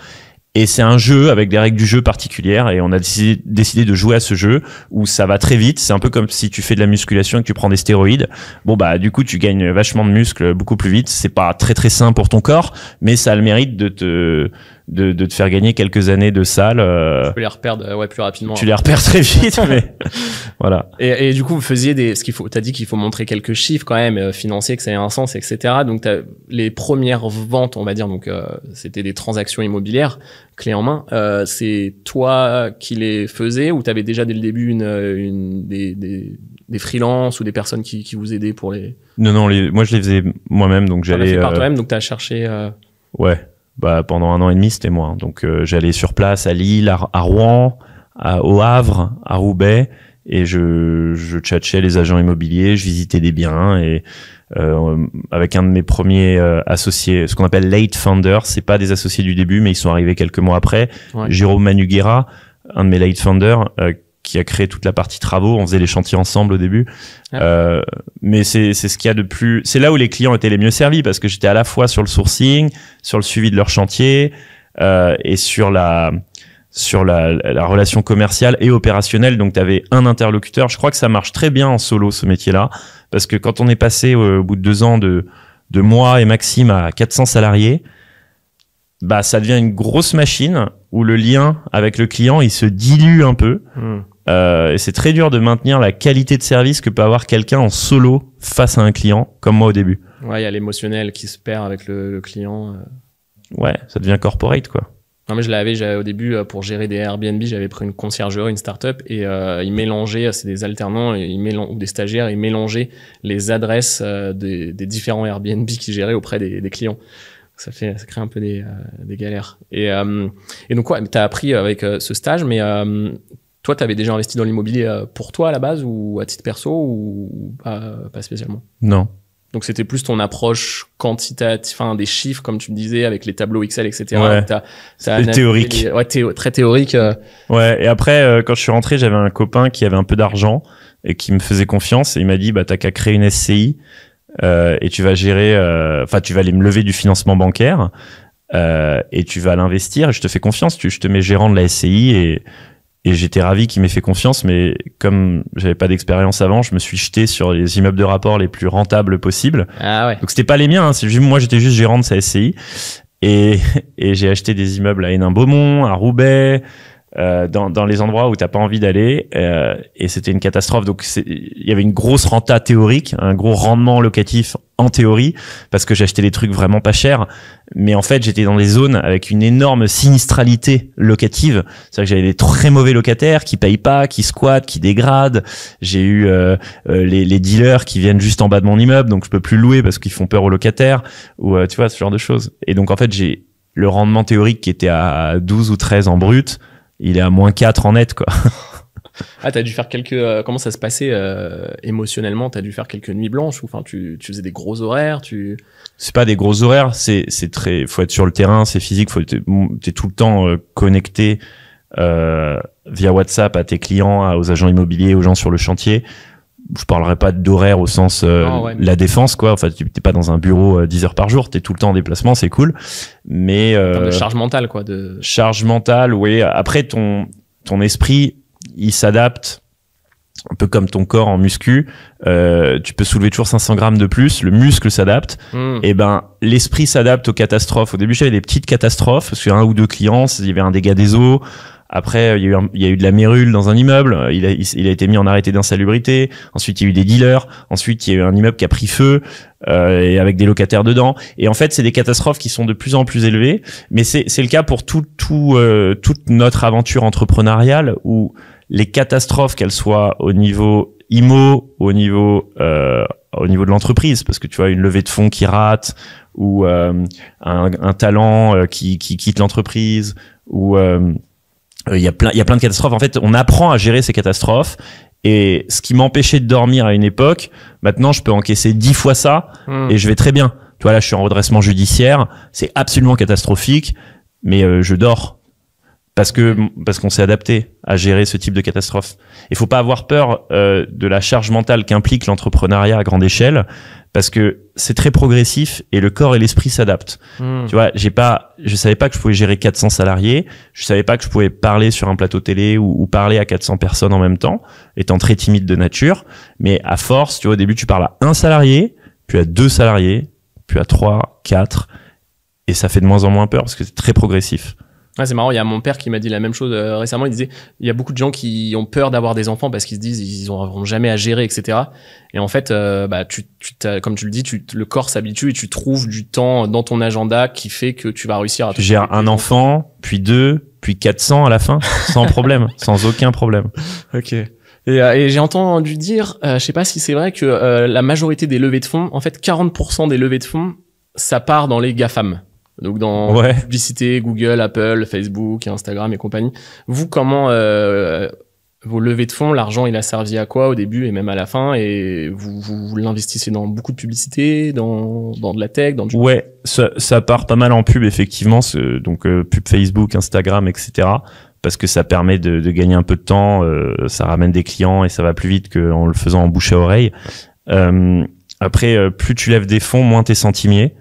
Et c'est un jeu avec des règles du jeu particulières et on a décidé, décidé de jouer à ce jeu où ça va très vite. C'est un peu comme si tu fais de la musculation et que tu prends des stéroïdes. Bon bah du coup tu gagnes vachement de muscles beaucoup plus vite. C'est pas très très sain pour ton corps, mais ça a le mérite de te de, de te faire gagner quelques années de salle. euh, Tu peux les reperdre euh, ouais, plus rapidement. tu les repères très vite, mais *laughs* voilà. Et, et du coup, vous faisiez des, ce qu'il faut, t'as dit qu'il faut montrer quelques chiffres quand même euh, financiers, que ça ait un sens, etc. Donc, t'as les premières ventes, on va dire, donc euh, c'était des transactions immobilières, clé en main. Euh, c'est toi qui les faisais ou t'avais déjà dès le début une, une des, des, des freelances ou des personnes qui, qui vous aidaient pour les. Non non, les, moi je les faisais moi-même, donc as j'allais. fait par euh, toi-même, donc t'as cherché. euh, Ouais, bah pendant un an et demi c'était moi. hein. Donc euh, j'allais sur place à Lille, à, à Rouen, à, au Havre, à Roubaix, et je je tchatchais les agents immobiliers, je visitais des biens et euh, avec un de mes premiers euh, associés, ce qu'on appelle late founders, c'est pas des associés du début, mais ils sont arrivés quelques mois après. Ouais. Jérôme Manuguera, un de mes late founders, euh, qui a créé toute la partie travaux. On faisait les chantiers ensemble au début. Ah. Euh, mais c'est c'est ce qu'il y a de plus. C'est là où les clients étaient les mieux servis parce que j'étais à la fois sur le sourcing, sur le suivi de leur chantier euh, et sur la sur la, la relation commerciale et opérationnelle. Donc, tu avais un interlocuteur. Je crois que ça marche très bien en solo, ce métier-là. Parce que quand on est passé au, bout de deux ans de, de moi et Maxime à 400 salariés, bah, ça devient une grosse machine où le lien avec le client, il se dilue un peu. Hmm. Euh, et c'est très dur de maintenir la qualité de service que peut avoir quelqu'un en solo face à un client, comme moi au début. Ouais, il y a l'émotionnel qui se perd avec le, le client. euh. Ouais, ça devient corporate, quoi. Non mais je l'avais, j'avais au début euh, pour gérer des Airbnb, j'avais pris une conciergerie, une start-up et euh, ils mélangeaient, c'est des alternants et ils ou des stagiaires, ils mélangeaient les adresses euh, des, des différents Airbnb qu'ils géraient auprès des, des clients. Ça fait, ça crée un peu des, euh, des galères. Et, euh, et donc quoi, t'as appris avec ce stage, mais euh, toi, t'avais déjà investi dans l'immobilier euh, pour toi à la base ou à titre perso ou, pas, pas spécialement? Non. Donc c'était plus ton approche quantitative, enfin des chiffres comme tu me disais avec les tableaux Excel, etc. Ouais. Théorique. les- ouais, théo- très théorique. euh. Ouais, et après, euh, quand je suis rentré, j'avais un copain qui avait un peu d'argent et qui me faisait confiance et il m'a dit, bah, t'as qu'à créer une SCI euh, et tu vas gérer, euh, enfin, tu vas aller me lever du financement bancaire euh, et tu vas l'investir et je te fais confiance, tu, je te mets gérant de la SCI et, et j'étais ravi qu'il m'ait fait confiance, mais comme j'avais pas d'expérience avant, je me suis jeté sur les immeubles de rapport les plus rentables possibles. Ah ouais. Donc c'était pas les miens, hein, c'est juste moi j'étais juste gérant de sa SCI et, *laughs* et j'ai acheté des immeubles à Hénin-Beaumont, à Roubaix, euh, dans, dans les endroits où t'as pas envie d'aller euh, et c'était une catastrophe. Donc c'est- il y avait une grosse renta théorique, un gros rendement locatif en théorie parce que acheté des trucs vraiment pas chers, mais en fait j'étais dans des zones avec une énorme sinistralité locative. C'est-à-dire que j'avais des très mauvais locataires qui payent pas, qui squattent, qui dégradent. J'ai eu euh, euh, les, les dealers qui viennent juste en bas de mon immeuble, donc je peux plus louer parce qu'ils font peur aux locataires ou euh, tu vois ce genre de choses. Et donc en fait j'ai le rendement théorique qui était à 12 ou 13 en brut, il est à moins 4 en net quoi. *laughs* Ah t'as dû faire quelques. euh, comment ça se passait euh, émotionnellement? T'as dû faire quelques nuits blanches ou enfin tu, tu faisais des gros horaires. Tu. C'est pas des gros horaires, c'est c'est très faut être sur le terrain, c'est physique, faut être t'es tout le temps euh, connecté euh, via WhatsApp à tes clients, à- aux agents immobiliers, aux gens sur le chantier. Je parlerai pas d'horaire au sens euh, ouais. la défense quoi. Enfin, tu t'es pas dans un bureau euh, 10 heures par jour, t'es tout le temps en déplacement, c'est cool. Mais euh, de charge mentale quoi. De. charge mentale, oui. Après, ton, ton esprit, il s'adapte un peu comme ton corps en muscu. Euh, tu peux soulever toujours 500 grammes de plus, le muscle s'adapte. Hmm. Et ben, l'esprit s'adapte aux catastrophes. Au début, j'avais des petites catastrophes parce qu'il y a un ou deux clients, il y avait un dégât des eaux. Après, il y, a eu il y a eu de la mérule dans un immeuble. Il a, il, a été mis en arrêté d'insalubrité. Ensuite, il y a eu des dealers. Ensuite, il y a eu un immeuble qui a pris feu euh, et avec des locataires dedans. Et en fait, c'est des catastrophes qui sont de plus en plus élevées. Mais c'est c'est le cas pour tout, tout, euh, toute notre aventure entrepreneuriale où les catastrophes, qu'elles soient au niveau IMO, au niveau euh, au niveau de l'entreprise, parce que tu vois une levée de fonds qui rate ou euh, un, un talent euh, qui, qui quitte l'entreprise ou euh, il y a plein il y a plein de catastrophes. En fait, on apprend à gérer ces catastrophes. Et ce qui m'empêchait de dormir à une époque, maintenant je peux encaisser dix fois ça Hmm. et je vais très bien. Tu vois, là, je suis en redressement judiciaire, c'est absolument catastrophique, mais euh, je dors parce que parce qu'on s'est adapté à gérer ce type de catastrophe. Il faut pas avoir peur euh, de la charge mentale qu'implique l'entrepreneuriat à grande échelle, parce que c'est très progressif et le corps et l'esprit s'adaptent. Hmm. Tu vois, j'ai pas, je savais pas que je pouvais gérer 400 salariés, je savais pas que je pouvais parler sur un plateau télé ou, ou parler à 400 personnes en même temps, étant très timide de nature. Mais à force, tu vois, au début, tu parles à un salarié, puis à deux salariés, puis à trois, quatre, et ça fait de moins en moins peur parce que c'est très progressif. Ouais, c'est marrant, il y a mon père qui m'a dit la même chose euh, récemment. Il disait, il y a beaucoup de gens qui ont peur d'avoir des enfants parce qu'ils se disent ils auront jamais à gérer, etc. Et en fait, euh, bah, tu, tu t'as- comme tu le dis, tu, le corps s'habitue et tu trouves du temps dans ton agenda qui fait que tu vas réussir à. Tu gères un enfant, puis deux, puis 400 à la fin, *laughs* sans problème, sans aucun problème. Ok. Et, euh, et j'ai entendu dire, euh, je sais pas si c'est vrai que euh, la majorité des levées de fonds, en fait, 40% des levées de fonds, ça part dans les GAFAM. Donc dans Ouais. publicité, Google, Apple, Facebook, Instagram et compagnie. Vous, comment euh, vos levées de fonds, l'argent, il a servi à quoi au début et même à la fin? Et vous, vous, vous l'investissez dans beaucoup de publicité, dans, dans de la tech, dans du... Ouais, ça, ça part pas mal en pub effectivement, ce- donc euh, pub Facebook, Instagram, etc. Parce que ça permet de, de gagner un peu de temps, euh, ça ramène des clients et ça va plus vite qu'en le faisant en bouche à oreille. Euh, après, plus tu lèves des fonds, moins t'es centimier.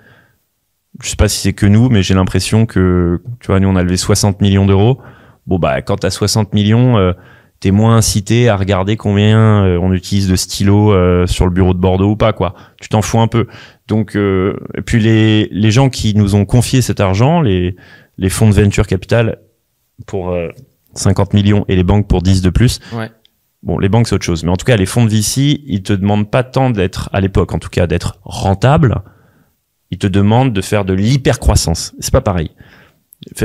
Je sais pas si c'est que nous, mais j'ai l'impression que, tu vois, nous on a levé 60 millions d'euros. Bon bah quand t'as 60 millions, euh, t'es moins incité à regarder combien euh, on utilise de stylos euh, sur le bureau de Bordeaux ou pas quoi. Tu t'en fous un peu. Donc euh, et puis les les gens qui nous ont confié cet argent, les les fonds de venture capital pour euh, 50 millions et les banques pour 10 de plus. Ouais. Bon, les banques c'est autre chose, mais en tout cas les fonds de VC, ils te demandent pas tant d'être à l'époque en tout cas d'être rentable. Te demandent de faire de l'hypercroissance. C'est pas pareil.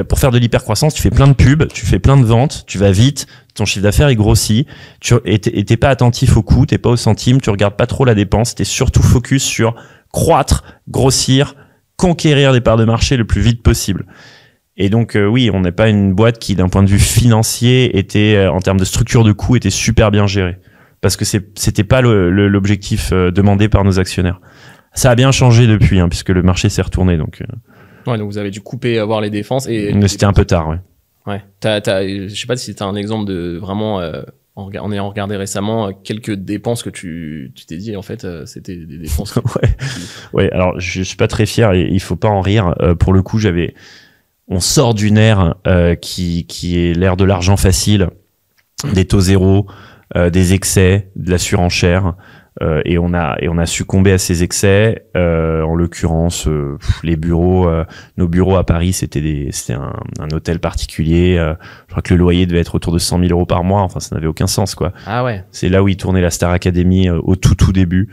Pour faire de l'hypercroissance, tu fais plein de pubs, tu fais plein de ventes, tu vas vite, ton chiffre d'affaires il grossit, tu t'es pas attentif au coût, t'es pas au centime, tu regardes pas trop la dépense, t'es surtout focus sur croître, grossir, conquérir des parts de marché le plus vite possible. Et donc euh, oui, on n'est pas une boîte qui d'un point de vue financier était euh, en termes de structure de coût était super bien gérée parce que c'est- c'était pas l'objectif euh, demandé par nos actionnaires. Ça a bien changé depuis hein, puisque le marché s'est retourné donc euh, Ouais, donc vous avez dû couper, avoir les défenses et. mais c'était un peu tard ouais. Ouais. T'as, t'as, je sais pas si t'as un exemple de vraiment, euh, en, ayant regardé récemment euh, quelques dépenses que tu, tu t'es dit en fait euh, c'était des dépenses. *laughs* ouais. ouais, alors je suis pas très fier et il faut pas en rire. Euh, pour le coup, j'avais, on sort d'une ère qui qui est l'ère de l'argent facile, des taux zéro, des excès, de la surenchère. Euh, et on a et on a succombé à ces excès. Euh, en l'occurrence, euh, les bureaux, euh, nos bureaux à Paris, c'était des, c'était un, un hôtel particulier. euh, je crois que le loyer devait être autour de 100 000 euros par mois. Enfin, ça n'avait aucun sens, quoi. Ah ouais. C'est là où il tournait la Star Academy euh, au tout tout début.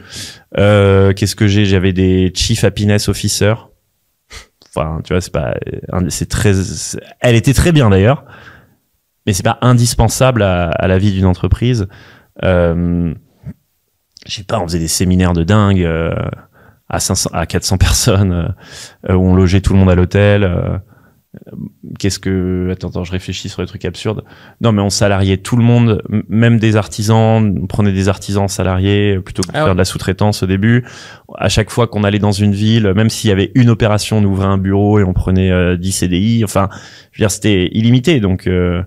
Euh, Qu'est-ce que j'ai? J'avais des Chief Happiness Officer. Enfin, tu vois, c'est pas, c'est très, elle était très bien d'ailleurs, mais c'est pas indispensable à, à la vie d'une entreprise. Euh, je sais pas, on faisait des séminaires de dingue euh, à 500, à 400 personnes euh, où on logeait tout le monde à l'hôtel. euh, Qu'est-ce que attends, attends, je réfléchis sur les trucs absurdes. Non, mais on salariait tout le monde, même des artisans. On prenait des artisans salariés euh, plutôt que de Ah faire ouais. de la sous-traitance au début. À chaque fois qu'on allait dans une ville, même s'il y avait une opération, on ouvrait un bureau et on prenait euh, 10 CDI. Enfin, je veux dire, c'était illimité. Donc, euh,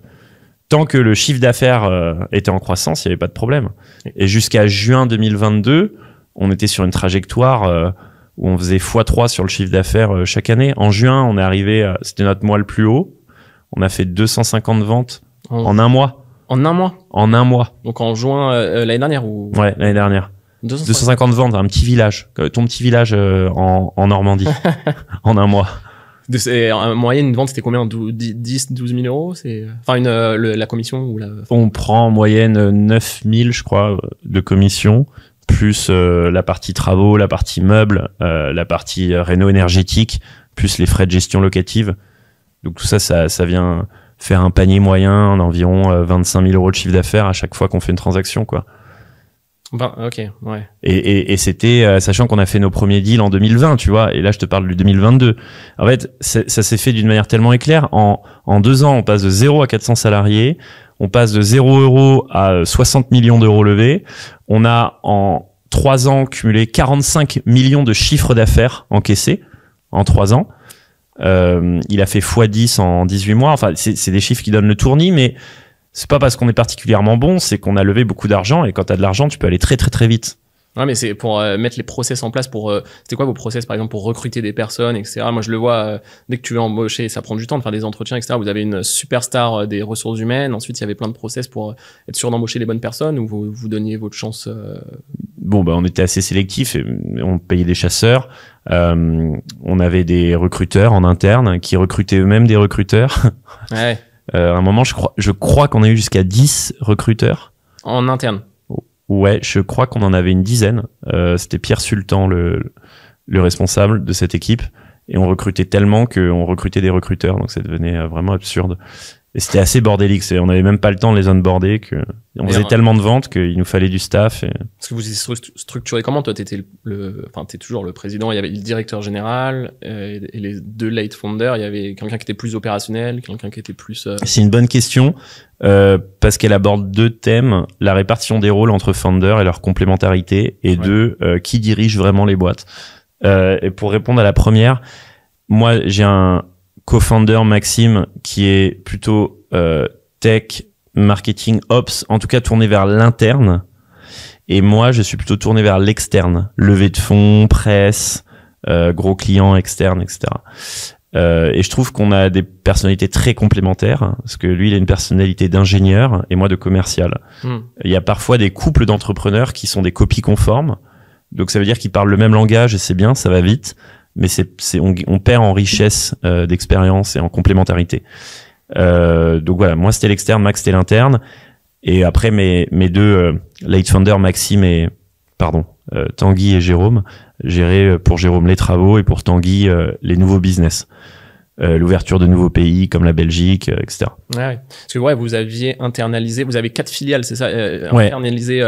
tant que le chiffre d'affaires euh, était en croissance, il n'y avait pas de problème. Et jusqu'à juin 2022, on était sur une trajectoire euh, où on faisait x3 sur le chiffre d'affaires euh, chaque année. En juin, on est arrivé, c'était notre mois le plus haut. On a fait 250 ventes En, en un mois. en un mois? En un mois. Donc en juin l'année dernière ou? Ouais, l'année dernière. 250. 250 ventes, un petit village. Ton petit village en, en Normandie. *laughs* en un mois. De, en moyenne une vente c'était combien? Dou- 10 10 12 000 euros? C'est enfin une euh, le- la commission ou la On prend en moyenne euh, 9000, je crois, euh, de commissions, plus euh, la partie travaux, la partie meubles, euh, la partie réno énergétique, plus les frais de gestion locative. Donc tout ça, ça, ça vient faire un panier moyen d'environ euh, 25 000 euros de chiffre d'affaires à chaque fois qu'on fait une transaction, quoi. Ben, ok ouais Et, et, et c'était, euh, sachant qu'on a fait nos premiers deals en 2020, tu vois, et là je te parle du 2022. En fait, ça s'est fait d'une manière tellement éclair. En, en deux ans, on passe de 0 à 400 salariés, on passe de 0 euros à euh, 60 millions d'euros levés. On a en trois ans cumulé 45 millions de chiffres d'affaires encaissés en trois ans. Euh, il a fait x10 en 18 mois. Enfin, c'est des chiffres qui donnent le tournis, mais c'est pas parce qu'on est particulièrement bon, c'est qu'on a levé beaucoup d'argent et quand tu as de l'argent, tu peux aller très très très vite. Ouais, mais c'est pour euh, mettre les process en place pour. euh, C'était quoi vos process, par exemple, pour recruter des personnes, etc. Moi, je le vois euh, dès que tu veux embaucher, ça prend du temps de faire des entretiens, etc. Vous avez une superstar euh, des ressources humaines. Ensuite, il y avait plein de process pour être sûr d'embaucher les bonnes personnes ou vous vous donniez votre chance. euh, bon bah on était assez sélectif et on payait des chasseurs Euh, on avait des recruteurs en interne qui recrutaient eux-mêmes des recruteurs Ouais. Euh, à un moment je crois je crois qu'on a eu jusqu'à 10 recruteurs. En interne. ouais je crois qu'on en avait une dizaine. Euh, c'était Pierre Sultan le le responsable de cette équipe. Et on recrutait tellement qu'on recrutait des recruteurs. Donc ça devenait euh, vraiment absurde et c'était assez bordélique on n'avait même pas le temps de les onboarder que on faisait tellement de ventes qu'il nous fallait du staff et Parce que vous étiez stru- structuré comment Toi, t'étais le, le, enfin, t'es toujours le président. Il y avait le directeur général euh, et les deux late founders. Il y avait quelqu'un qui était plus opérationnel, quelqu'un qui était plus. euh, C'est une bonne question euh, parce qu'elle aborde deux thèmes la répartition des rôles entre founders et leur complémentarité, et Ouais. deux qui dirige vraiment les boîtes. Et pour répondre à la première, moi j'ai un co-founder Maxime qui est plutôt euh, tech, marketing, ops, en tout cas tourné vers l'interne. Et moi, je suis plutôt tourné vers l'externe, levée de fonds, presse, euh, gros clients externes, etc. Euh, et je trouve qu'on a des personnalités très complémentaires, parce que lui, il a une personnalité d'ingénieur et moi de commercial. Hmm. Il y a parfois des couples d'entrepreneurs qui sont des copies conformes. Donc ça veut dire qu'ils parlent le même langage et c'est bien, ça va vite, mais c'est, on, on perd en richesse euh, d'expérience et en complémentarité. Euh, donc voilà, moi c'était l'externe, Max c'était l'interne, et après mes mes deux euh, late Maxime et pardon, euh, Tanguy et Jérôme, géraient euh, pour Jérôme les travaux et pour Tanguy les nouveaux business. Euh, l'ouverture de nouveaux pays comme la Belgique, euh, etc. Ouais, ouais. Parce que ouais, vous aviez internalisé, vous avez quatre filiales, c'est ça euh, Ouais. Internalisé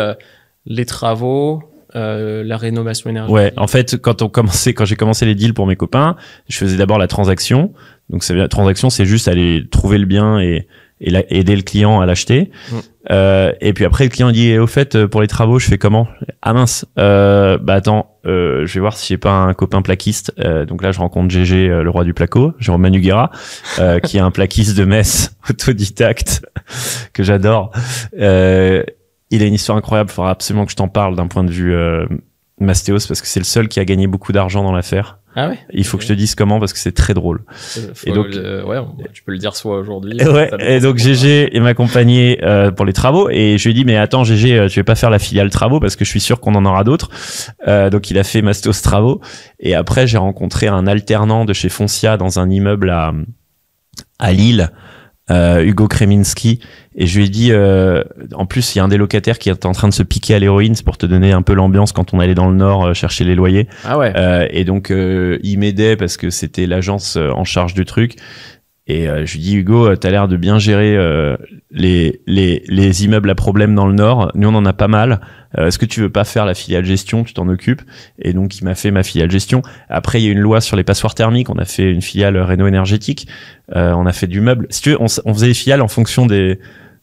les travaux, euh, la rénovation énergétique. Ouais, en fait, quand on commençait, quand j'ai commencé les deals pour mes copains, je faisais d'abord la transaction. Donc, la transaction, c'est juste aller trouver le bien et, et la- aider le client à l'acheter. Mm. Euh, et puis après, le client dit, Eh, au fait, euh, pour les travaux, je fais comment? Ah mince, euh, bah attends, euh, je vais voir si j'ai pas un copain plaquiste. Euh, donc là, je rencontre GG, euh, le roi du placo, Jérôme Manuguera, euh, qui est un plaquiste de Metz, *laughs* autodidacte, que j'adore. Euh, il a une histoire incroyable, il faudra absolument que je t'en parle d'un point de vue euh, Mastéos, parce que c'est le seul qui a gagné beaucoup d'argent dans l'affaire. Ah ouais? Il faut que je te dise comment, parce que c'est très drôle. Faut Et donc- le- ouais, on- tu peux le dire soit aujourd'hui. Et ouais, et donc GG m'accompagnait euh, pour les travaux et je lui ai dit mais attends GG euh, tu veux pas faire la filiale travaux parce que je suis sûr qu'on en aura d'autres. Euh, donc il a fait Mastos travaux et après j'ai rencontré un alternant de chez Foncia dans un immeuble à à Lille. Euh, Hugo Kreminski et je lui ai dit euh, en plus il y a un des locataires qui est en train de se piquer à l'héroïne c'est pour te donner un peu l'ambiance quand on allait dans le nord euh, chercher les loyers Ah ouais. euh, et donc euh, il m'aidait parce que c'était l'agence en charge du truc. Et euh, je lui dis Hugo, euh, t'as l'air de bien gérer euh, les, les, les immeubles à problème dans le Nord. Nous on en a pas mal. Euh, Est-ce que tu veux pas faire la filiale gestion? Tu t'en occupes. Et donc il m'a fait ma filiale gestion. Après il y a une loi sur les passoires thermiques. On a fait une filiale réno énergétique. Euh, on a fait du meuble. Si tu veux, on, on faisait les filiales en fonction des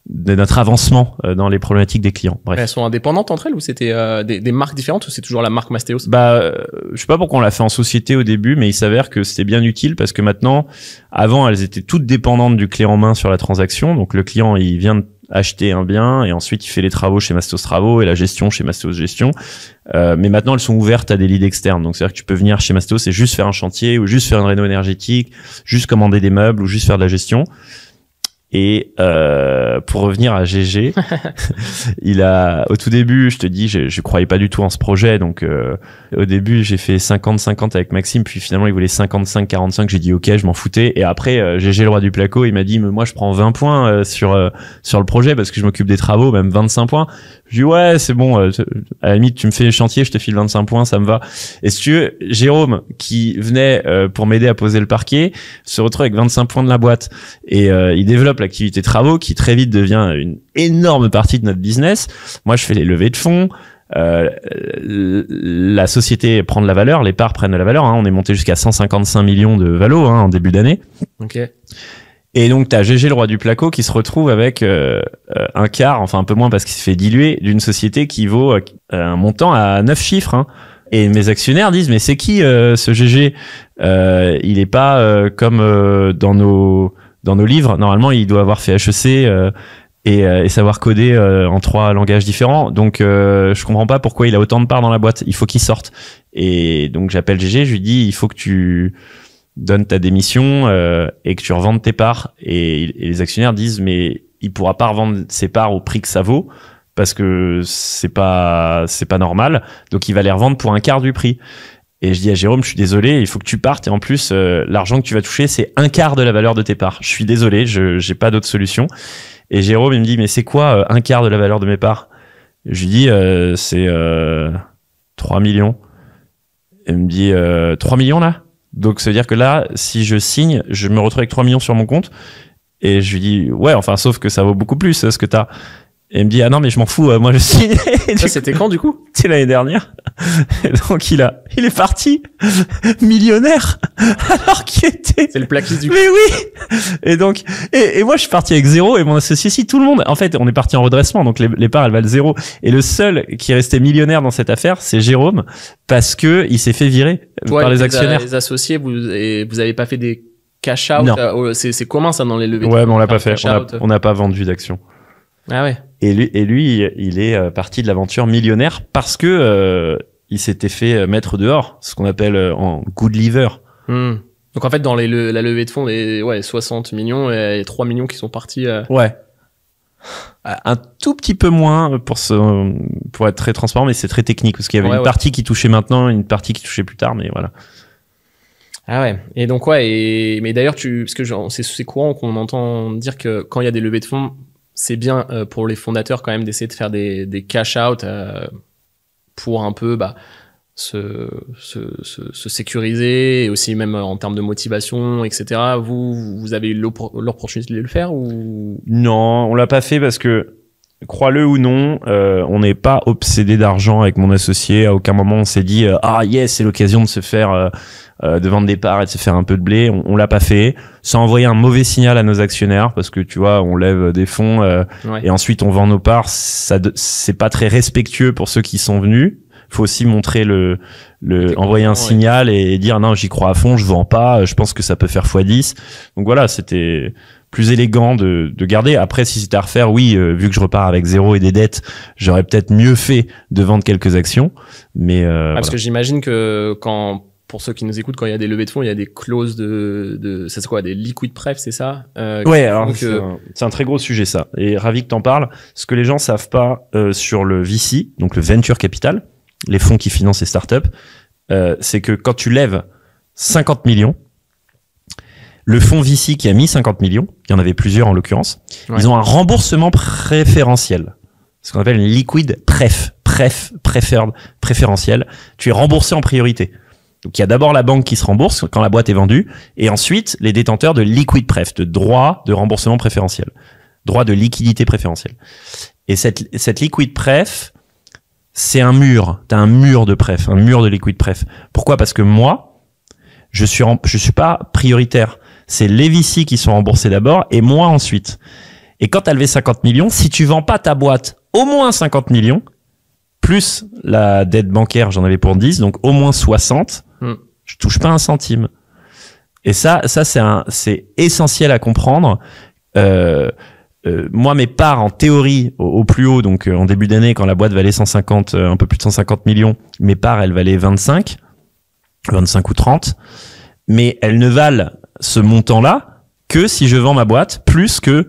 de notre avancement euh, dans les problématiques des clients. Bref. Elles sont indépendantes entre elles ou c'était euh, des, des marques différentes ou c'est toujours la marque Mastéos? Bah, euh, je sais pas pourquoi on l'a fait en société au début, mais il s'avère que c'était bien utile parce que maintenant, avant, elles étaient toutes dépendantes du clé en main sur la transaction. Donc le client, il vient acheter un bien et ensuite il fait les travaux chez Mastos Travaux et la gestion chez Mastos Gestion. Euh, mais maintenant, elles sont ouvertes à des leads externes. Donc c'est-à-dire que tu peux venir chez Mastos et juste faire un chantier ou juste faire une réno énergétique, juste commander des meubles ou juste faire de la gestion. Et euh, pour revenir à GG, *laughs* il a au tout début, je te dis, je, je croyais pas du tout en ce projet, donc euh, au début j'ai fait 50-50 avec Maxime, puis finalement il voulait 55-45, j'ai dit ok, je m'en foutais, et après euh, GG le roi du placo, il m'a dit mais moi je prends 20 points euh, sur euh, sur le projet parce que je m'occupe des travaux, même 25 points. Je dis ouais c'est bon, euh, à la limite tu me fais les chantiers, je te file 25 points, ça me va. Et si tu veux, Jérôme qui venait euh, pour m'aider à poser le parquet se retrouve avec 25 points de la boîte et euh, il développe l'activité travaux qui très vite devient une énorme partie de notre business. Moi, je fais les levées de fonds. Euh, la société prend de la valeur, les parts prennent de la valeur. hein. On est monté jusqu'à 155 millions de valo hein, en début d'année. Et donc, tu as GG le roi du placo qui se retrouve avec euh, euh, un quart, enfin un peu moins parce qu'il s'est fait diluer, d'une société qui vaut euh, un montant à 9 chiffres. hein. Et mes actionnaires disent, mais c'est qui euh, ce GG Euh, Il est pas comme dans nos dans nos livres. Normalement, il doit avoir fait HEC et, et savoir coder en trois langages différents. Donc, je comprends pas pourquoi il a autant de parts dans la boîte. Il faut qu'il sorte. Et donc, j'appelle GG, je lui dis, il faut que tu donnes ta démission euh, et que tu revendes tes parts. Et, les actionnaires disent, mais il pourra pas revendre ses parts au prix que ça vaut parce que c'est pas c'est pas normal. Donc, il va les revendre pour un quart du prix. Et je dis à Jérôme, je suis désolé, il faut que tu partes. Et en plus, euh, l'argent que tu vas toucher, c'est un quart de la valeur de tes parts. Je suis désolé, je j'ai pas d'autre solution. Et Jérôme, il me dit, mais c'est quoi euh, un quart de la valeur de mes parts? Je lui dis, euh, c'est euh, 3 millions. Il me dit, euh, 3 millions là? Donc ça veut dire que là, si je signe, je me retrouve avec 3 millions sur mon compte. Et je lui dis, ouais, enfin, sauf que ça vaut beaucoup plus euh, ce que t'as. Et il me dit, ah non, mais je m'en fous, euh, moi je signe. *laughs* Ça c'était quand du coup? *laughs* c'est l'année dernière. Et donc il a, il est parti *laughs* millionnaire alors qu'il était. C'est le plaquiste du Mais oui. Et donc, et, et moi je suis parti avec zéro et mon associé si tout le monde. En fait, on est parti en redressement, donc les, les parts elles valent zéro. Et le seul qui est resté millionnaire dans cette affaire, c'est Jérôme parce que il s'est fait virer Toi, par les actionnaires. Les associés, vous et vous avez pas fait des cash out Non. euh, C'est c'est commun ça dans les levées. Ouais, mais on l'a pas fait. On n'a pas vendu d'actions. Ah ouais. Et lui, et lui, il est euh, parti de l'aventure millionnaire parce que euh, il s'était fait euh, mettre dehors, ce qu'on appelle euh, en good liver. Hmm. Donc en fait, dans les, le- la levée de fonds, les ouais, 60 millions et 3 millions qui sont partis. euh, Ouais. Un tout petit peu moins pour se, pour être très transparent, mais c'est très technique parce qu'il y avait Ouais, une ouais. partie qui touchait maintenant, une partie qui touchait plus tard, mais voilà. Ah ouais. Et donc ouais. Et mais d'ailleurs, tu parce que c'est courant qu'on entend dire que quand il y a des levées de fonds, c'est bien euh, pour les fondateurs quand même d'essayer de faire des, des cash out euh, pour un peu bah se, se, se, se sécuriser et aussi même en termes de motivation, etc. Vous vous avez eu l'oppor- l'opportunité de le faire ou? Non, on l'a pas fait parce que, crois-le ou non, euh, on n'est pas obsédé d'argent avec mon associé. À aucun moment on s'est dit euh, ah yes c'est l'occasion de se faire euh, euh, de vendre des parts et de se faire un peu de blé. On, on l'a pas fait. Ça a envoyé un mauvais signal à nos actionnaires parce que tu vois on lève des fonds euh, ouais. et ensuite on vend nos parts. Ça c'est pas très respectueux pour ceux qui sont venus. Faut aussi montrer le, le envoyer un ouais. signal et dire non j'y crois à fond, je vends pas, je pense que ça peut faire x10. Donc voilà, c'était plus élégant de, de garder. Après, si c'était à refaire, oui, euh, vu que je repars avec zéro et des dettes, j'aurais peut-être mieux fait de vendre quelques actions. Mais euh, Ah, parce voilà. que j'imagine que quand pour ceux qui nous écoutent, quand il y a des levées de fonds, il y a des clauses de, de ça c'est quoi, des liquid pref, c'est ça euh, Ouais, alors un, c'est un très gros sujet ça. Et ravi que t'en parles. Ce que les gens savent pas euh, sur le VC, donc le venture capital, les fonds qui financent les startups, euh, c'est que quand tu lèves 50 millions, le fonds VC qui a mis 50 millions, il y en avait plusieurs en l'occurrence, Ouais. ils ont un remboursement préférentiel. Ce qu'on appelle une liquid pref, pref, preferred, préférentiel. Tu es remboursé en priorité. Donc il y a d'abord la banque qui se rembourse quand la boîte est vendue, et ensuite les détenteurs de liquid pref, de droit de remboursement préférentiel, droit de liquidité préférentielle. Et cette, cette liquid pref, c'est un mur. T'as un mur de pref, un mur de liquid pref. Pourquoi? Parce que moi, je suis je suis pas prioritaire. C'est les VC qui sont remboursés d'abord et moi ensuite. Et quand t'as levé 50 millions, si tu vends pas ta boîte au moins 50 millions, plus la dette bancaire, j'en avais pour 10, donc au moins 60, Hmm. je touche pas un centime. Et ça, ça c'est un, c'est essentiel à comprendre. Euh, euh, moi, mes parts en théorie au, au plus haut, donc euh, en début d'année, quand la boîte valait 150, euh, un peu plus de 150 millions, mes parts, elles valaient 25, 25 ou 30, mais elles ne valent ce montant-là que si je vends ma boîte plus que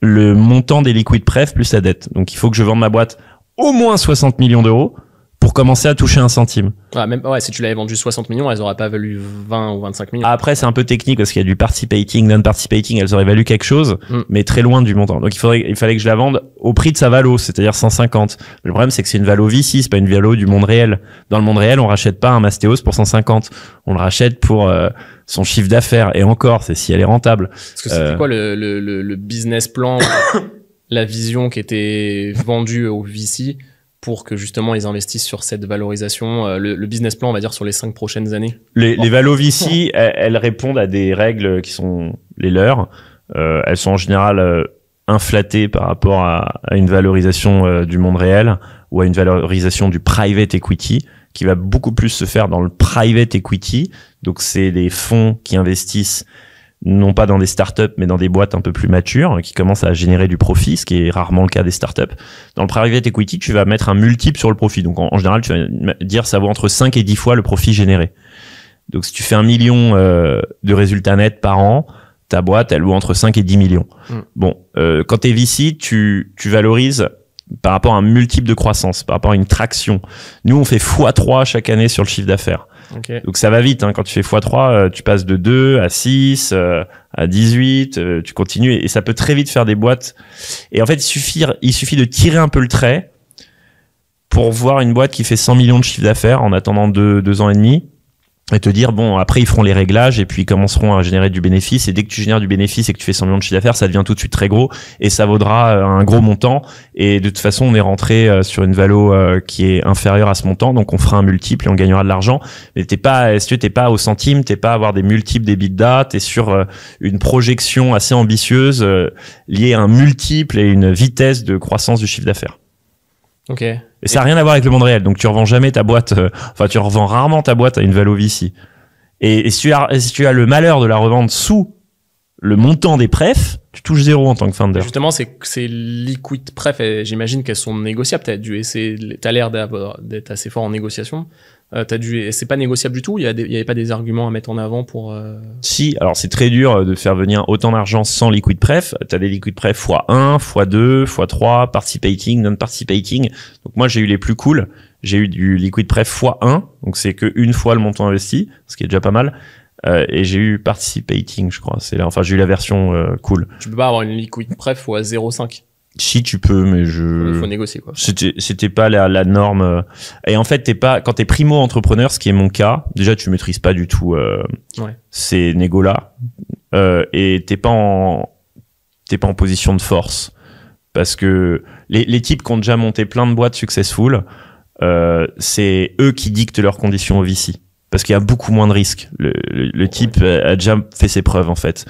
le montant des liquid pref plus la dette. Donc il faut que je vende ma boîte au moins 60 millions d'euros pour commencer à toucher un centime. Ouais, même, ouais, si tu l'avais vendu 60 millions, elles auraient pas valu 20 ou 25 millions. Après, c'est un peu technique parce qu'il y a du participating, non-participating, elles auraient valu quelque chose, Mm. mais très loin du montant. Donc il faudrait, il fallait que je la vende au prix de sa valo, c'est-à-dire 150. Le problème, c'est que c'est une valo VC, c'est pas une valo du monde réel. Dans le monde réel, on rachète pas un Mastéos pour 150. On le rachète pour euh, son chiffre d'affaires. Et encore, c'est si elle est rentable. Parce que c'était euh, quoi le, le, le, le business plan, *coughs* la vision qui était vendue au VC pour que justement ils investissent sur cette valorisation, euh, le, le business plan, on va dire, sur les cinq prochaines années? Les, Bon. les VC, elles, elles répondent à des règles qui sont les leurs. Euh, elles sont en général euh, inflatées par rapport à, à une valorisation du monde réel ou à une valorisation du private equity qui va beaucoup plus se faire dans le private equity. Donc c'est des fonds qui investissent non pas dans des startups mais dans des boîtes un peu plus matures qui commencent à générer du profit, ce qui est rarement le cas des startups. Dans le private equity, tu vas mettre un multiple sur le profit. Donc en, en général, tu vas dire ça vaut entre 5 et 10 fois le profit généré. Donc si tu fais un million euh, de résultats nets par an, ta boîte, elle vaut entre 5 et 10 millions. Mm. Bon, euh, quand t'es VC, tu, tu valorises par rapport à un multiple de croissance, par rapport à une traction. Nous, on fait x3 chaque année sur le chiffre d'affaires. Ok. Donc ça va vite, hein. quand tu fais x3, euh, tu passes de 2 à 6, euh, à 18, euh, tu continues, et, et ça peut très vite faire des boîtes. Et en fait, il suffit, il suffit de tirer un peu le trait pour voir une boîte qui fait 100 millions de chiffre d'affaires en attendant deux, deux ans et demi, et te dire, bon, après, ils feront les réglages, et puis ils commenceront à générer du bénéfice, et dès que tu génères du bénéfice et que tu fais 100 millions de chiffre d'affaires, ça devient tout de suite très gros, et ça vaudra euh, un gros montant, et de toute façon, on est rentré euh, sur une valo euh, qui est inférieure à ce montant, donc on fera un multiple et on gagnera de l'argent, mais t'es pas, est-ce que t'es pas au centime, t'es pas à avoir des multiples d'EBITDA, t'es sur une projection assez ambitieuse liée à un multiple et une vitesse de croissance du chiffre d'affaires. Ok. Et ça n'a rien à voir avec le monde réel. Donc tu revends jamais ta boîte, euh, enfin tu revends rarement ta boîte à une valo VC. Et, et si, tu as, tu as le malheur de la revendre sous le montant des prefs, tu touches zéro en tant que founder. Justement, c'est c'est liquid pref. J'imagine qu'elles sont négociables. Essayer, t'as l'air d'être assez fort en négociation. Euh, t'as dû, c'est pas négociable du tout. Il y, y avait pas des arguments à mettre en avant pour. euh, Si, alors c'est très dur euh, de faire venir autant d'argent sans liquid pref. Tu as des liquid pref x1, x2, x3, participating, non-participating. Donc moi j'ai eu les plus cool. J'ai eu du liquid pref x1, donc c'est que une fois le montant investi, ce qui est déjà pas mal. Euh, et j'ai eu participating, je crois. C'est là. Enfin, j'ai eu la version euh, cool. Tu peux pas avoir une liquid pref à 0,5. Si tu peux, mais Il je. faut négocier quoi. C'était c'était pas la, la norme. Et en fait, t'es pas quand t'es primo entrepreneur, ce qui est mon cas. Déjà, tu maîtrises pas du tout euh, Ouais. ces négos là, euh, et t'es pas en t'es pas en position de force parce que les, les types qui ont déjà monté plein de boîtes successful, euh, c'est eux qui dictent leurs conditions au VC parce qu'il y a beaucoup moins de risques. Le, le, le type a déjà fait ses preuves en fait.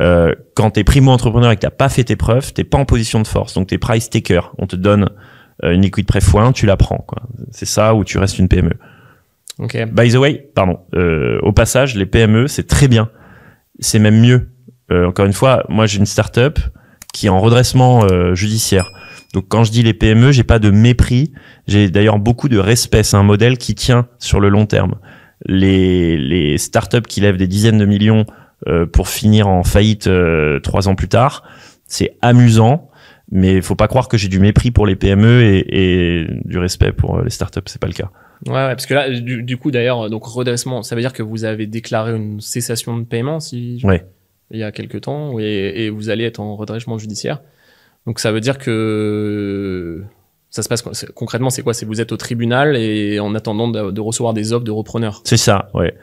Euh, quand t'es primo entrepreneur et que t'as pas fait tes preuves, t'es pas en position de force, donc t'es price taker. On te donne euh, une liquid pref x1, tu la prends. C'est ça ou tu restes une PME. Ok. By the way, pardon. euh, au passage, les PME, c'est très bien. C'est même mieux. Euh, encore une fois, moi j'ai une startup qui est en redressement euh, judiciaire. Donc quand je dis les PME, j'ai pas de mépris. J'ai d'ailleurs beaucoup de respect. C'est un modèle qui tient sur le long terme. Les, les startups qui lèvent des dizaines de millions euh, pour finir en faillite euh, trois ans plus tard, c'est amusant. Mais il faut pas croire que j'ai du mépris pour les PME et, et du respect pour euh, les startups. C'est pas le cas. Ouais, ouais, parce que là, du, du coup, d'ailleurs, donc redressement, ça veut dire que vous avez déclaré une cessation de paiement si Ouais. il y a quelques temps et, et vous allez être en redressement judiciaire. Donc ça veut dire que ça se passe concrètement, c'est quoi? C'est vous êtes au tribunal et en attendant de, recevoir des offres de repreneurs. C'est ça, ouais.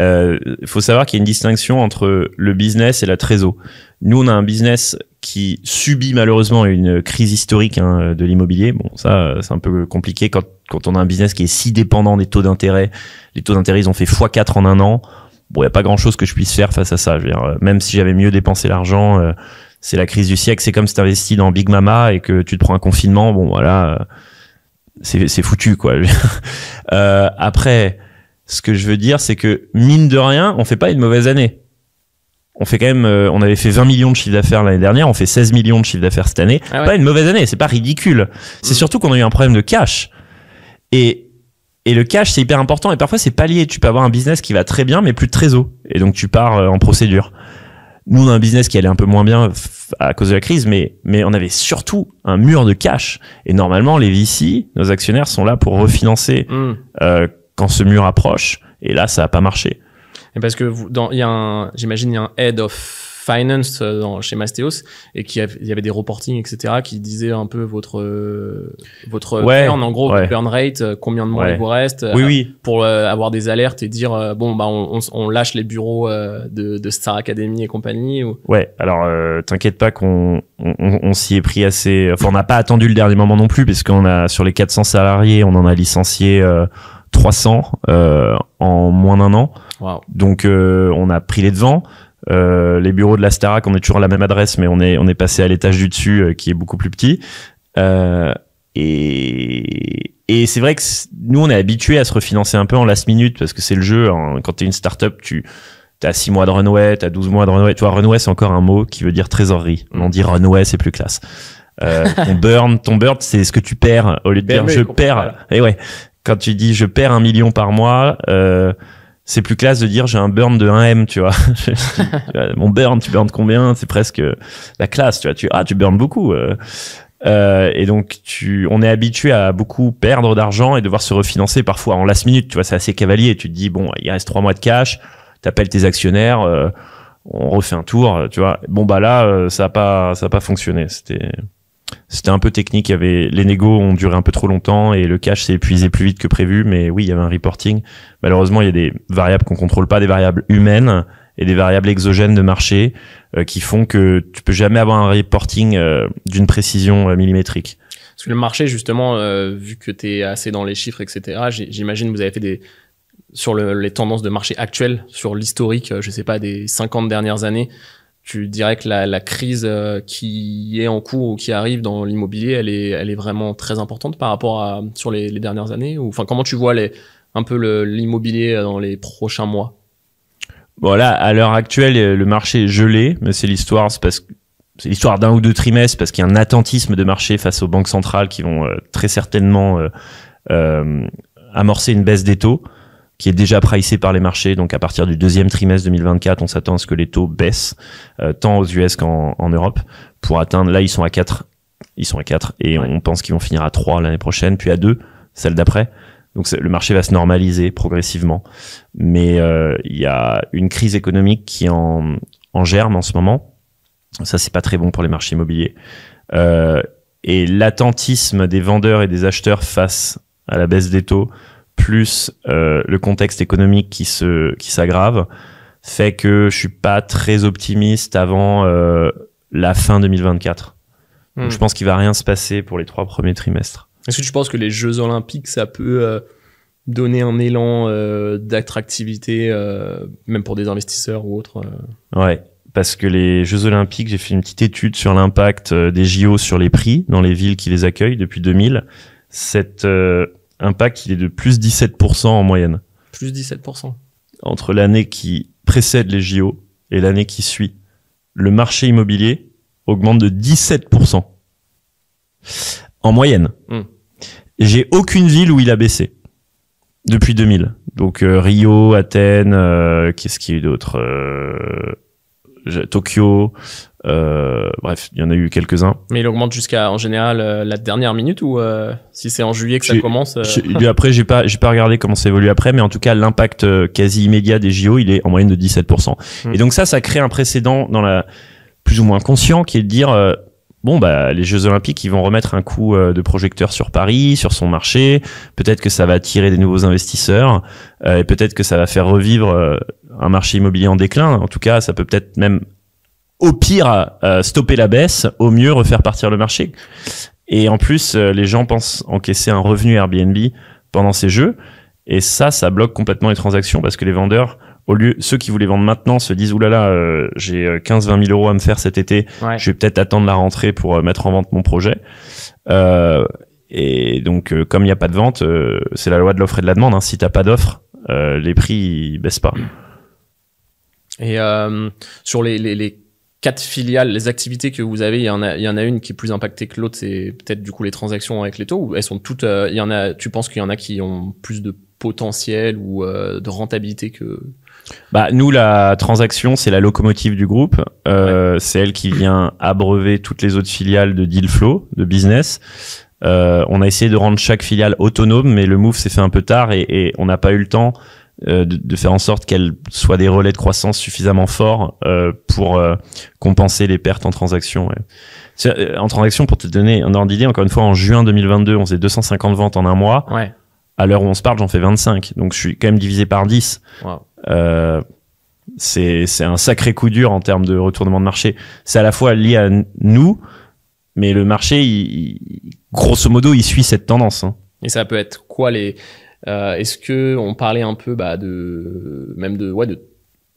Euh, Il faut savoir qu'il y a une distinction entre le business et la trésor. Nous, on a un business qui subit malheureusement une crise historique hein, de l'immobilier. Bon, ça, euh, c'est un peu compliqué quand, quand on a un business qui est si dépendant des taux d'intérêt. Les taux d'intérêt, ils ont fait x4 en un an. Bon, il n'y a pas grand-chose que je puisse faire face à ça. Je veux dire, euh, même si j'avais mieux dépensé l'argent, euh, c'est la crise du siècle. C'est comme si tu investis dans Big Mama et que tu te prends un confinement. Bon, voilà, euh, c'est foutu, quoi. *laughs* Euh, après, ce que je veux dire, c'est que mine de rien, on fait pas une mauvaise année. On fait quand même, euh, on avait fait 20 millions de chiffre d'affaires l'année dernière, on fait 16 millions de chiffre d'affaires cette année. Ah ouais. Pas une mauvaise année, c'est pas ridicule. C'est Mm. surtout qu'on a eu un problème de cash. Et, et le cash, c'est hyper important. Et parfois, c'est pas lié. Tu peux avoir un business qui va très bien, mais plus de trésor. Et donc, tu pars en procédure. Nous, on a un business qui allait un peu moins bien à cause de la crise, mais, mais on avait surtout un mur de cash. Et normalement, les VC, nos actionnaires, sont là pour refinancer Hmm. euh, quand ce mur approche. Et là, ça a pas marché. Et parce que vous, dans, il y a un, j'imagine, il y a un head of finance euh, dans, chez Mastéos et qui il y avait des reportings, etc., qui disaient un peu votre, euh, votre Ouais, burn, en gros, ouais. burn rate, euh, combien de mois Ouais. il vous reste, euh, Oui, pour euh, avoir des alertes et dire, euh, bon, bah, on, on, on lâche les bureaux de, de Star Academy et compagnie. Ou... Ouais, alors t'inquiète pas qu'on on, s'y est pris assez. Enfin, on n'a pas attendu le dernier moment non plus, parce qu'on a sur les 400 salariés, on en a licencié euh, 300 euh, en moins d'un an. Wow. Donc on a pris les devants. Euh, les bureaux de la Starac, on est toujours à la même adresse, mais on est on est passé à l'étage du dessus, euh, qui est beaucoup plus petit. Euh, et et c'est vrai que nous on est habitué à se refinancer un peu en last minute parce que c'est le jeu. hein. Quand t'es une startup, tu T'as 6 mois de runway, t'as 12 mois de runway. Tu vois, runway, c'est encore un mot qui veut dire trésorerie. On dit runway, c'est plus classe. *laughs* Ton burn, ton burn, c'est ce que tu perds au lieu de dire PME, je perds. Et ouais, quand tu dis je perds un million par mois, euh, c'est plus classe de dire j'ai un burn de 1M, *laughs* tu vois. Mon burn, tu burns combien? C'est presque la classe, tu vois. Tu, ah, tu burns beaucoup. euh. Euh, et donc, tu, on est habitué à beaucoup perdre d'argent et devoir se refinancer parfois en last minute. Tu vois, c'est assez cavalier. Tu te dis bon, il reste trois mois de cash. T'appelles tes actionnaires. euh, on refait un tour. euh, Tu vois. Bon bah là, euh, ça a pas, ça a pas fonctionné. C'était, c'était un peu technique. Il y avait les négos ont duré un peu trop longtemps et le cash s'est épuisé plus vite que prévu. Mais oui, il y avait un reporting. Malheureusement, il y a des variables qu'on contrôle pas, des variables humaines et des variables exogènes de marché euh, qui font que tu peux jamais avoir un reporting euh, d'une précision euh, millimétrique. Parce que le marché, justement, vu que tu es assez dans les chiffres, etc., j'imagine vous avez fait des. Sur le- les tendances de marché actuelles, sur l'historique, je sais pas, des 50 dernières années, tu dirais que la, la crise euh, qui est en cours ou qui arrive dans l'immobilier, elle est, elle est vraiment très importante par rapport à sur les, les dernières années ou enfin comment tu vois les, un peu l'immobilier euh, dans les prochains mois? Voilà, à l'heure actuelle, euh, le marché est gelé, mais c'est l'histoire, c'est parce que c'est l'histoire d'un ou deux trimestres parce qu'il y a un attentisme de marché face aux banques centrales qui vont euh, très certainement euh, amorcer une baisse des taux qui est déjà pricée par les marchés. Donc à partir du deuxième trimestre 2024, on s'attend à ce que les taux baissent, euh, tant aux US qu'en en Europe, pour atteindre, là ils sont à 4, ils sont à 4, et on pense qu'ils vont finir à 3 l'année prochaine, puis à 2, celle d'après. Donc le marché va se normaliser progressivement. Mais euh, il y a une crise économique qui en, en germe en ce moment. Ça, c'est pas très bon pour les marchés immobiliers. Euh, et l'attentisme des vendeurs et des acheteurs face à la baisse des taux, plus euh, le contexte économique qui se qui s'aggrave, fait que je suis pas très optimiste avant euh, la fin 2024. Donc, Hmm. je pense qu'il va rien se passer pour les trois premiers trimestres. Est-ce que tu penses que les Jeux Olympiques, ça peut euh, donner un élan d'attractivité, même pour des investisseurs ou autres Ouais, parce que les Jeux Olympiques, j'ai fait une petite étude sur l'impact des JO sur les prix dans les villes qui les accueillent depuis 2000. Cet euh, impact, il est de plus 17% en moyenne Plus 17%. entre l'année qui précède les JO et l'année qui suit. Le marché immobilier augmente de 17% en moyenne. Hmm. J'ai aucune ville où il a baissé depuis 2000. Donc euh, Rio, Athènes, euh, qu'est-ce qu'il y a eu d'autre Euh, Tokyo, euh, bref, il y en a eu quelques-uns. Mais il augmente jusqu'à, en général, euh, la dernière minute ou euh, si c'est en juillet que ça commence euh, Après, j'ai pas, j'ai pas regardé comment ça évolue après, mais en tout cas, l'impact euh, quasi immédiat des JO, il est en moyenne de 17%. Mm. Et donc ça, ça crée un précédent dans la plus ou moins conscient, qui est de dire, euh, bon, bah, les Jeux Olympiques, ils vont remettre un coup euh, de projecteur sur Paris, sur son marché. Peut-être que ça va attirer des nouveaux investisseurs, euh, et peut-être que ça va faire revivre euh, un marché immobilier en déclin. En tout cas, ça peut peut-être même, au pire, stopper la baisse, au mieux refaire partir le marché. Et en plus, les gens pensent encaisser un revenu Airbnb pendant ces jeux. Et ça, ça bloque complètement les transactions parce que les vendeurs, au lieu, ceux qui voulaient vendre maintenant se disent, oulala, euh, j'ai 15-20 000 euros à me faire cet été. Ouais. Je vais peut-être attendre la rentrée pour euh, mettre en vente mon projet. Euh, et donc, euh, comme il n'y a pas de vente, euh, c'est la loi de l'offre et de la demande. Hein. Si t'as pas d'offre, euh, les prix ils baissent pas. Et euh, sur les, les, les quatre filiales, les activités que vous avez, il y en a, il y en a une qui est plus impactée que l'autre, c'est peut-être du coup les transactions avec les taux. Ou elles sont toutes, euh, il y en a. Tu penses qu'il y en a qui ont plus de potentiel ou euh, de rentabilité que Bah, nous, la transaction, c'est la locomotive du groupe. Euh, C'est elle qui vient abreuver toutes les autres filiales de deal flow, de business. Euh, on a essayé de rendre chaque filiale autonome, mais le move s'est fait un peu tard et, et on n'a pas eu le temps euh, de, de faire en sorte qu'elles soient des relais de croissance suffisamment forts euh, pour euh, compenser les pertes en transaction. ouais. Euh, En transaction, pour te donner un ordre d'idée, encore une fois, en juin 2022, on faisait 250 ventes en un mois. ouais. À l'heure où on se parle, j'en fais 25. Donc je suis quand même divisé par 10. Wow. Euh, c'est c'est un sacré coup dur en termes de retournement de marché. C'est à la fois lié à nous, mais le marché, il, il- grosso modo, il suit cette tendance. hein. Et ça peut être quoi les euh, Est-ce que on parlait un peu bah, de même de ouais de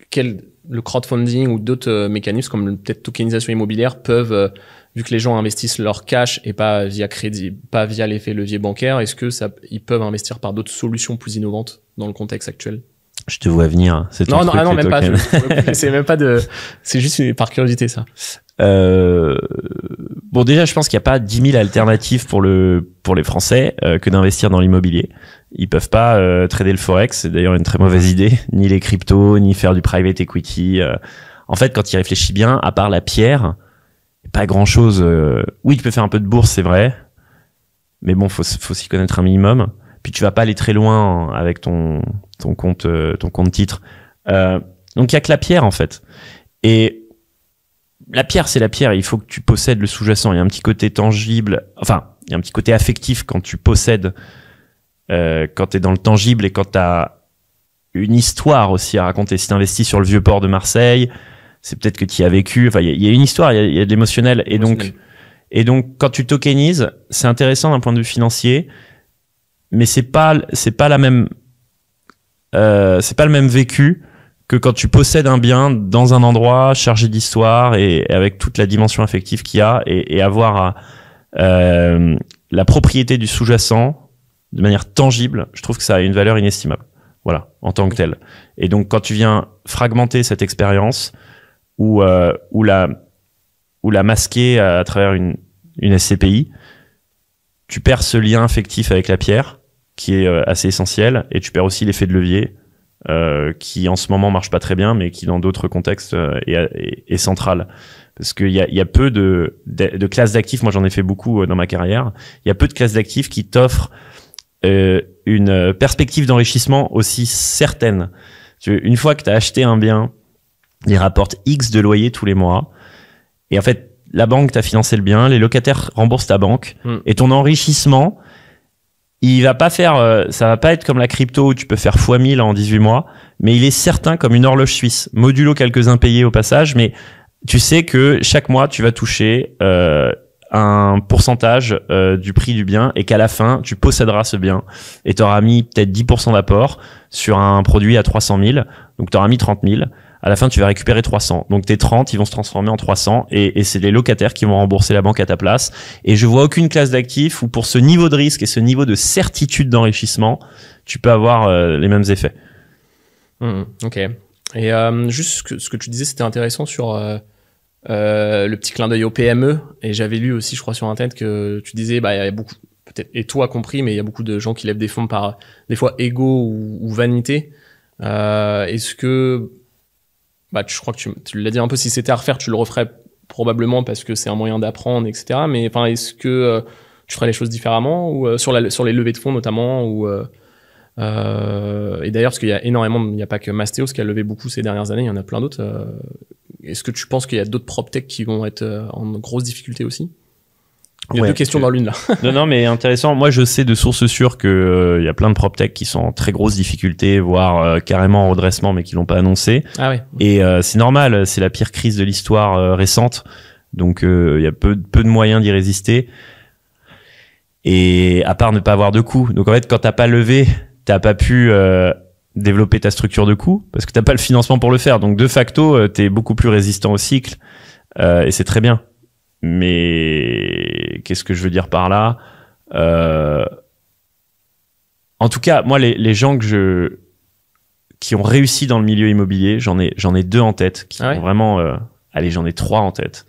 quel le crowdfunding ou d'autres euh, mécanismes comme peut-être tokenisation immobilière peuvent euh, vu que les gens investissent leur cash et pas via crédit, pas via l'effet levier bancaire, est-ce que ça ils peuvent investir par d'autres solutions plus innovantes dans le contexte actuel? Je te vois venir. C'est ton Non non ah non même pas. tokens. *laughs* C'est même pas de c'est juste par curiosité ça. Euh, bon, déjà, je pense qu'il n'y a pas 10 000 alternatives pour le pour les Français euh, que d'investir dans l'immobilier. Ils peuvent pas euh, trader le forex, c'est d'ailleurs une très mauvaise idée, *laughs* ni les cryptos, ni faire du private equity. euh. En fait, quand il réfléchit bien, à part la pierre, pas grand chose. Oui, tu peux faire un peu de bourse, c'est vrai, mais bon, faut faut s'y connaître un minimum. Puis tu vas pas aller très loin avec ton ton compte euh, ton compte titre. Euh, donc il y a que la pierre en fait. Et la pierre, c'est la pierre. Il faut que tu possèdes le sous-jacent. Il y a un petit côté tangible. Enfin, il y a un petit côté affectif quand tu possèdes, euh, quand tu es dans le tangible et quand tu as une histoire aussi à raconter. Si tu investis sur le vieux port de Marseille, c'est peut-être que tu y as vécu. Enfin, il y a- il y, a une histoire, il y a, il y a de l'émotionnel. Et donc, et donc, quand tu tokenises, c'est intéressant d'un point de vue financier, mais c'est pas, c'est pas la même, euh, c'est pas le même vécu que quand tu possèdes un bien dans un endroit chargé d'histoire et, et avec toute la dimension affective qu'il y a et, et avoir euh, la propriété du sous-jacent de manière tangible, je trouve que ça a une valeur inestimable. Voilà, en tant que tel. Et donc, quand tu viens fragmenter cette expérience ou euh, ou la ou la masquer à, travers une une SCPI, tu perds ce lien affectif avec la pierre qui est euh, assez essentiel, et tu perds aussi l'effet de levier, euh, qui en ce moment marche pas très bien, mais qui dans d'autres contextes euh, est, est, est central. Parce qu'il y a, y a peu de, de, de classes d'actifs, moi j'en ai fait beaucoup euh, dans ma carrière, il y a peu de classes d'actifs qui t'offrent une perspective d'enrichissement aussi certaine. Une fois que tu as acheté un bien, il rapporte X de loyer tous les mois, et en fait, la banque t'a financé le bien, les locataires remboursent ta banque, Hmm. et ton enrichissement, il va pas faire, euh, ça va pas être comme la crypto où tu peux faire x 1000 en 18 mois, mais il est certain comme une horloge suisse, modulo quelques impayés au passage, mais tu sais que chaque mois tu vas toucher euh, un pourcentage euh, du prix du bien et qu'à la fin tu posséderas ce bien et tu auras mis peut-être 10% d'apport sur un produit à 300 000, donc tu auras mis 30 000. À la fin, tu vas récupérer 300. Donc tes 30, ils vont se transformer en 300 et, et c'est les locataires qui vont rembourser la banque à ta place. Et je vois aucune classe d'actifs où pour ce niveau de risque et ce niveau de certitude d'enrichissement, tu peux avoir euh, les mêmes effets. Mhm, ok. Et euh, juste ce que, ce que tu disais, c'était intéressant sur euh, le petit clin d'œil au PME. Et j'avais lu aussi, je crois, sur Internet que tu disais, bah, il y a beaucoup, peut-être, et toi compris, mais il y a beaucoup de gens qui lèvent des fonds par des fois ego ou, vanité. Euh, Est-ce que, bah, je crois que tu, l'as dit un peu, si c'était à refaire, tu le referais probablement parce que c'est un moyen d'apprendre, etc. Mais est-ce que euh, tu ferais les choses différemment ou sur, les levées de fonds notamment ou et d'ailleurs, parce qu'il y a énormément, il n'y a pas que Mastéos qui a levé beaucoup ces dernières années, il y en a plein d'autres. Est-ce que tu penses qu'il y a d'autres PropTech qui vont être euh, en grosse difficulté aussi? Il y a Ouais, deux questions dans l'une là. *laughs* non, non, mais intéressant. Moi, je sais de sources sûres que euh, y a plein de proptech qui sont en très grosses difficultés, voire euh, carrément en redressement, mais qui l'ont pas annoncé. Ah ouais. Et euh, c'est normal, c'est la pire crise de l'histoire récente, donc il y a peu, peu de moyens d'y résister. Et à part ne pas avoir de coûts. Donc en fait, quand t'as pas levé, t'as pas pu développer ta structure de coûts parce que t'as pas le financement pour le faire. Donc de facto, euh, t'es beaucoup plus résistant au cycle euh, et c'est très bien. Mais qu'est-ce que je veux dire par là? Euh, En tout cas, moi, les, les gens que je qui ont réussi dans le milieu immobilier, j'en ai j'en ai deux en tête qui Ah ouais? ont vraiment. euh, allez, j'en ai trois en tête.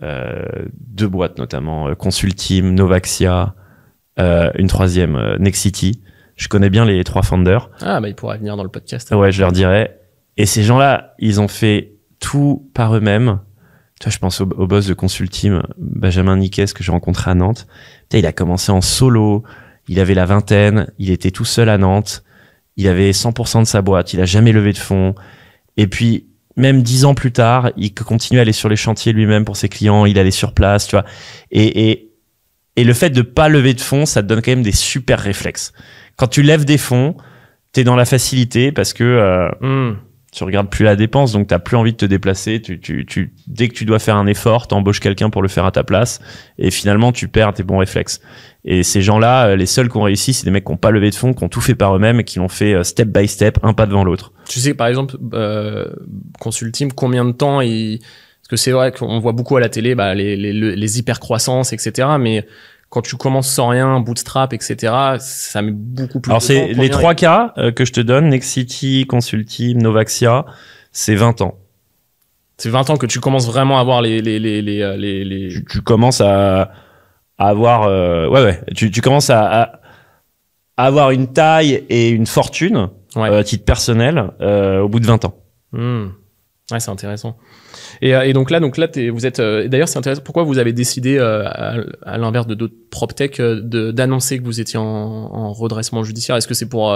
Deux boîtes notamment, Consultim, Novaxia, une troisième, Nexity. Je connais bien les trois founders. Ah bah il pourrait venir dans le podcast. Ouais, je leur dirais. Et ces gens-là, ils ont fait tout par eux-mêmes. Tu vois, je pense au, au boss de Consultim, Benjamin Niquez, que j'ai rencontré à Nantes. Putain, il a commencé en solo. Il avait la vingtaine. Il était tout seul à Nantes. Il avait 100% de sa boîte. Il a jamais levé de fonds. Et puis, même dix ans plus tard, il continuait à aller sur les chantiers lui-même pour ses clients. Il allait sur place, tu vois. Et, et, et le fait de pas lever de fonds, ça te donne quand même des super réflexes. Quand tu lèves des fonds, t'es dans la facilité parce que euh, Hmm. tu regardes plus la dépense, donc t'as plus envie de te déplacer. Tu, tu, tu, dès que tu dois faire un effort, t'embauches quelqu'un pour le faire à ta place, et finalement tu perds tes bons réflexes. Et ces gens-là, euh, les seuls qui ont réussi, c'est des mecs qui ont pas levé de fonds, qui ont tout fait par eux-mêmes et qui l'ont fait euh, step by step, un pas devant l'autre. Tu sais par exemple, euh, Consultim, combien de temps il... Parce que c'est vrai qu'on voit beaucoup à la télé bah, les, les, les hyper croissances, etc. Mais quand tu commences sans rien, bootstrap, etc., ça met beaucoup plus Alors de temps. c'est les trois cas euh, que je te donne, Nexity, Consultim, Novaxia, c'est 20 ans. C'est 20 ans que tu commences vraiment à avoir les les les les euh, les, les... Tu, tu commences à, à avoir, euh, ouais ouais, tu, tu commences à, avoir une taille et une fortune Ouais. euh, à titre personnel au bout de 20 ans. Hmm. Ouais, c'est intéressant. Et, euh, et donc là, donc là, vous êtes. euh, D'ailleurs, c'est intéressant. Pourquoi vous avez décidé, euh, à, à l'inverse de d'autres proptech, d'annoncer que vous étiez en, en redressement judiciaire? Est-ce que c'est pour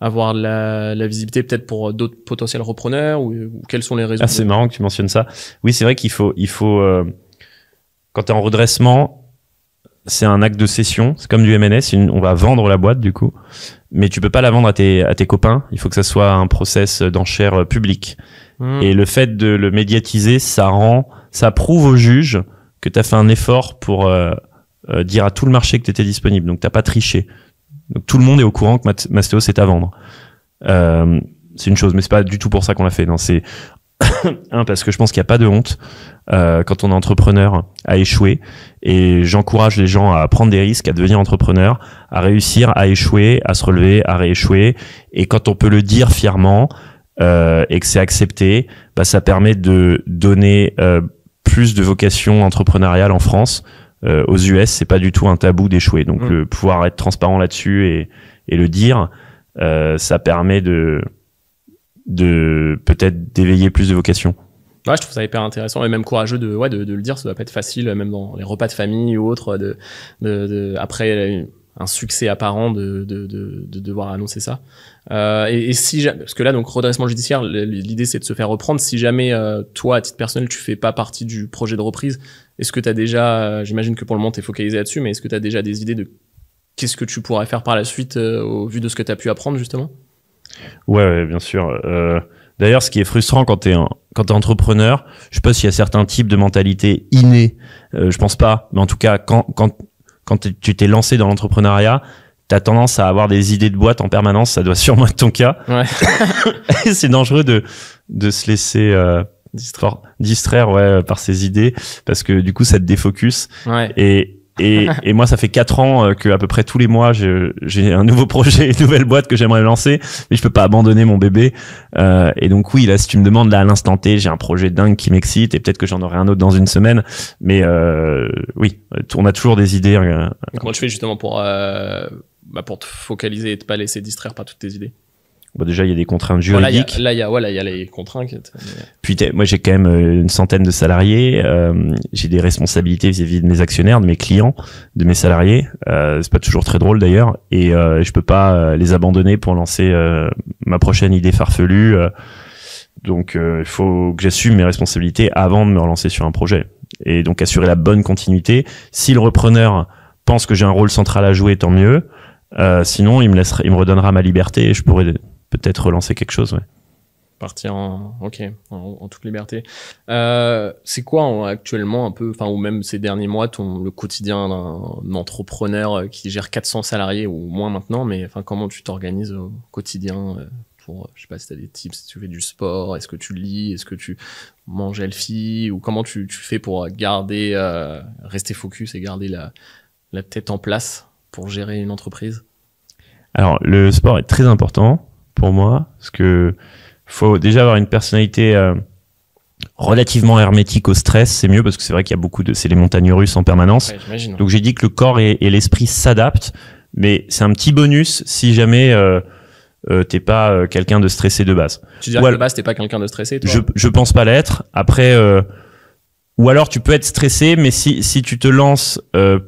avoir la, la visibilité, peut-être pour d'autres potentiels repreneurs, ou, ou quelles sont les raisons Ah, c'est marrant que tu mentionnes ça. Oui, c'est vrai qu'il faut, il faut, euh, quand tu es en redressement, c'est un acte de cession. C'est comme du une- on va vendre la boîte, du coup. Mais tu peux pas la vendre à tes, à tes copains. Il faut que ça soit un process d'enchère public. Hmm. Et le fait de le médiatiser, ça rend, ça prouve au juge que tu as fait un effort pour euh, euh, dire à tout le marché que tu étais disponible. Donc t'as pas triché. Donc tout le monde est au courant que Mastéos est à vendre. Euh, c'est une chose, mais c'est pas du tout pour ça qu'on l'a fait. Non, c'est *coughs* un parce que je pense qu'il n'y a pas de honte quand on est entrepreneur à échouer. Et j'encourage les gens à prendre des risques, à devenir entrepreneur, à réussir, à échouer, à se relever, à rééchouer. Et quand on peut le dire fièrement et que c'est accepté, bah, ça permet de donner euh, plus de vocation entrepreneuriale en France. euh, aux US, c'est pas du tout un tabou d'échouer. Donc Mm. le pouvoir être transparent là-dessus et, et le dire, euh, ça permet de de peut-être d'éveiller plus de vocations. Ouais, je trouve ça hyper intéressant et même courageux de, ouais, de, de le dire. Ça doit pas être facile, même dans les repas de famille ou autres, de, de, de après un succès apparent de, de, de, de devoir annoncer ça. Euh, et, si parce que là, donc redressement judiciaire, l'idée c'est de se faire reprendre. Si jamais euh, toi, à titre personnel, tu fais pas partie du projet de reprise, est-ce que tu as déjà, euh, j'imagine que pour le moment tu es focalisé là-dessus, mais est-ce que tu as déjà des idées de qu'est-ce que tu pourrais faire par la suite euh, au vu de ce que tu as pu apprendre justement? Ouais, ouais, bien sûr. Euh, D'ailleurs, ce qui est frustrant quand t'es quand t'es entrepreneur, je sais pas s'il y a certains types de mentalités innées, euh, je pense pas, mais en tout cas, quand quand quand tu t'es lancé dans l'entrepreneuriat, t'as tendance à avoir des idées de boîte en permanence. Ça doit *laughs* sûrement être ton cas. Ouais. *laughs* c'est dangereux de de se laisser euh, distraire, distraire ouais par ces idées parce que du coup ça te défocus. Ouais. Et et, *laughs* et, moi, ça fait quatre ans que à peu près tous les mois, j'ai un nouveau *laughs* projet, une nouvelle boîte que j'aimerais lancer, mais je peux pas abandonner mon bébé. Euh, et donc oui, là, si tu me demandes là à l'instant T, j'ai un projet dingue qui m'excite et peut-être que j'en aurai un autre dans une semaine. Mais euh, oui, on a toujours des idées. Euh, Comment tu fais justement pour euh, bah pour te focaliser et te pas laisser distraire par toutes tes idées? Bon, déjà, il y a des contraintes juridiques. Voilà, là, il y a, voilà, il y a les contraintes. Puis, moi, j'ai quand même euh, une centaine de salariés. Euh, j'ai des responsabilités vis-à-vis de mes actionnaires, de mes clients, de mes salariés. Euh, c'est pas toujours très drôle d'ailleurs, et euh, je peux pas les abandonner pour lancer ma prochaine idée farfelue. donc, il faut que j'assume mes responsabilités avant de me relancer sur un projet, et donc assurer la bonne continuité. Si le repreneur pense que j'ai un rôle central à jouer, tant mieux. sinon, il me laissera, il me redonnera ma liberté et je pourrais peut-être relancer quelque chose. Ouais. Partir en, ok, en, en toute liberté. Euh, c'est quoi en, actuellement un peu, enfin ou même ces derniers mois, ton le quotidien d'un entrepreneur qui gère 400 salariés ou moins maintenant, mais enfin comment tu t'organises au quotidien euh, pour, je sais pas si t'as des tips, si tu fais du sport, est-ce que tu lis, est-ce que tu manges healthy ou comment tu, tu fais pour garder, euh, rester focus et garder la, la tête en place pour gérer une entreprise? Alors le sport est très important pour moi parce que faut déjà avoir une personnalité euh, relativement hermétique au stress c'est mieux parce que c'est vrai qu'il y a beaucoup de c'est les montagnes russes en permanence. Ouais, donc j'ai dit que le corps et, et l'esprit s'adaptent mais c'est un petit bonus si jamais euh, euh, t'es pas euh, quelqu'un de stressé de base. Tu dirais que de base t'es pas quelqu'un de stressé toi? Je, je pense pas l'être. Après euh, ou alors tu peux être stressé mais si si tu te lances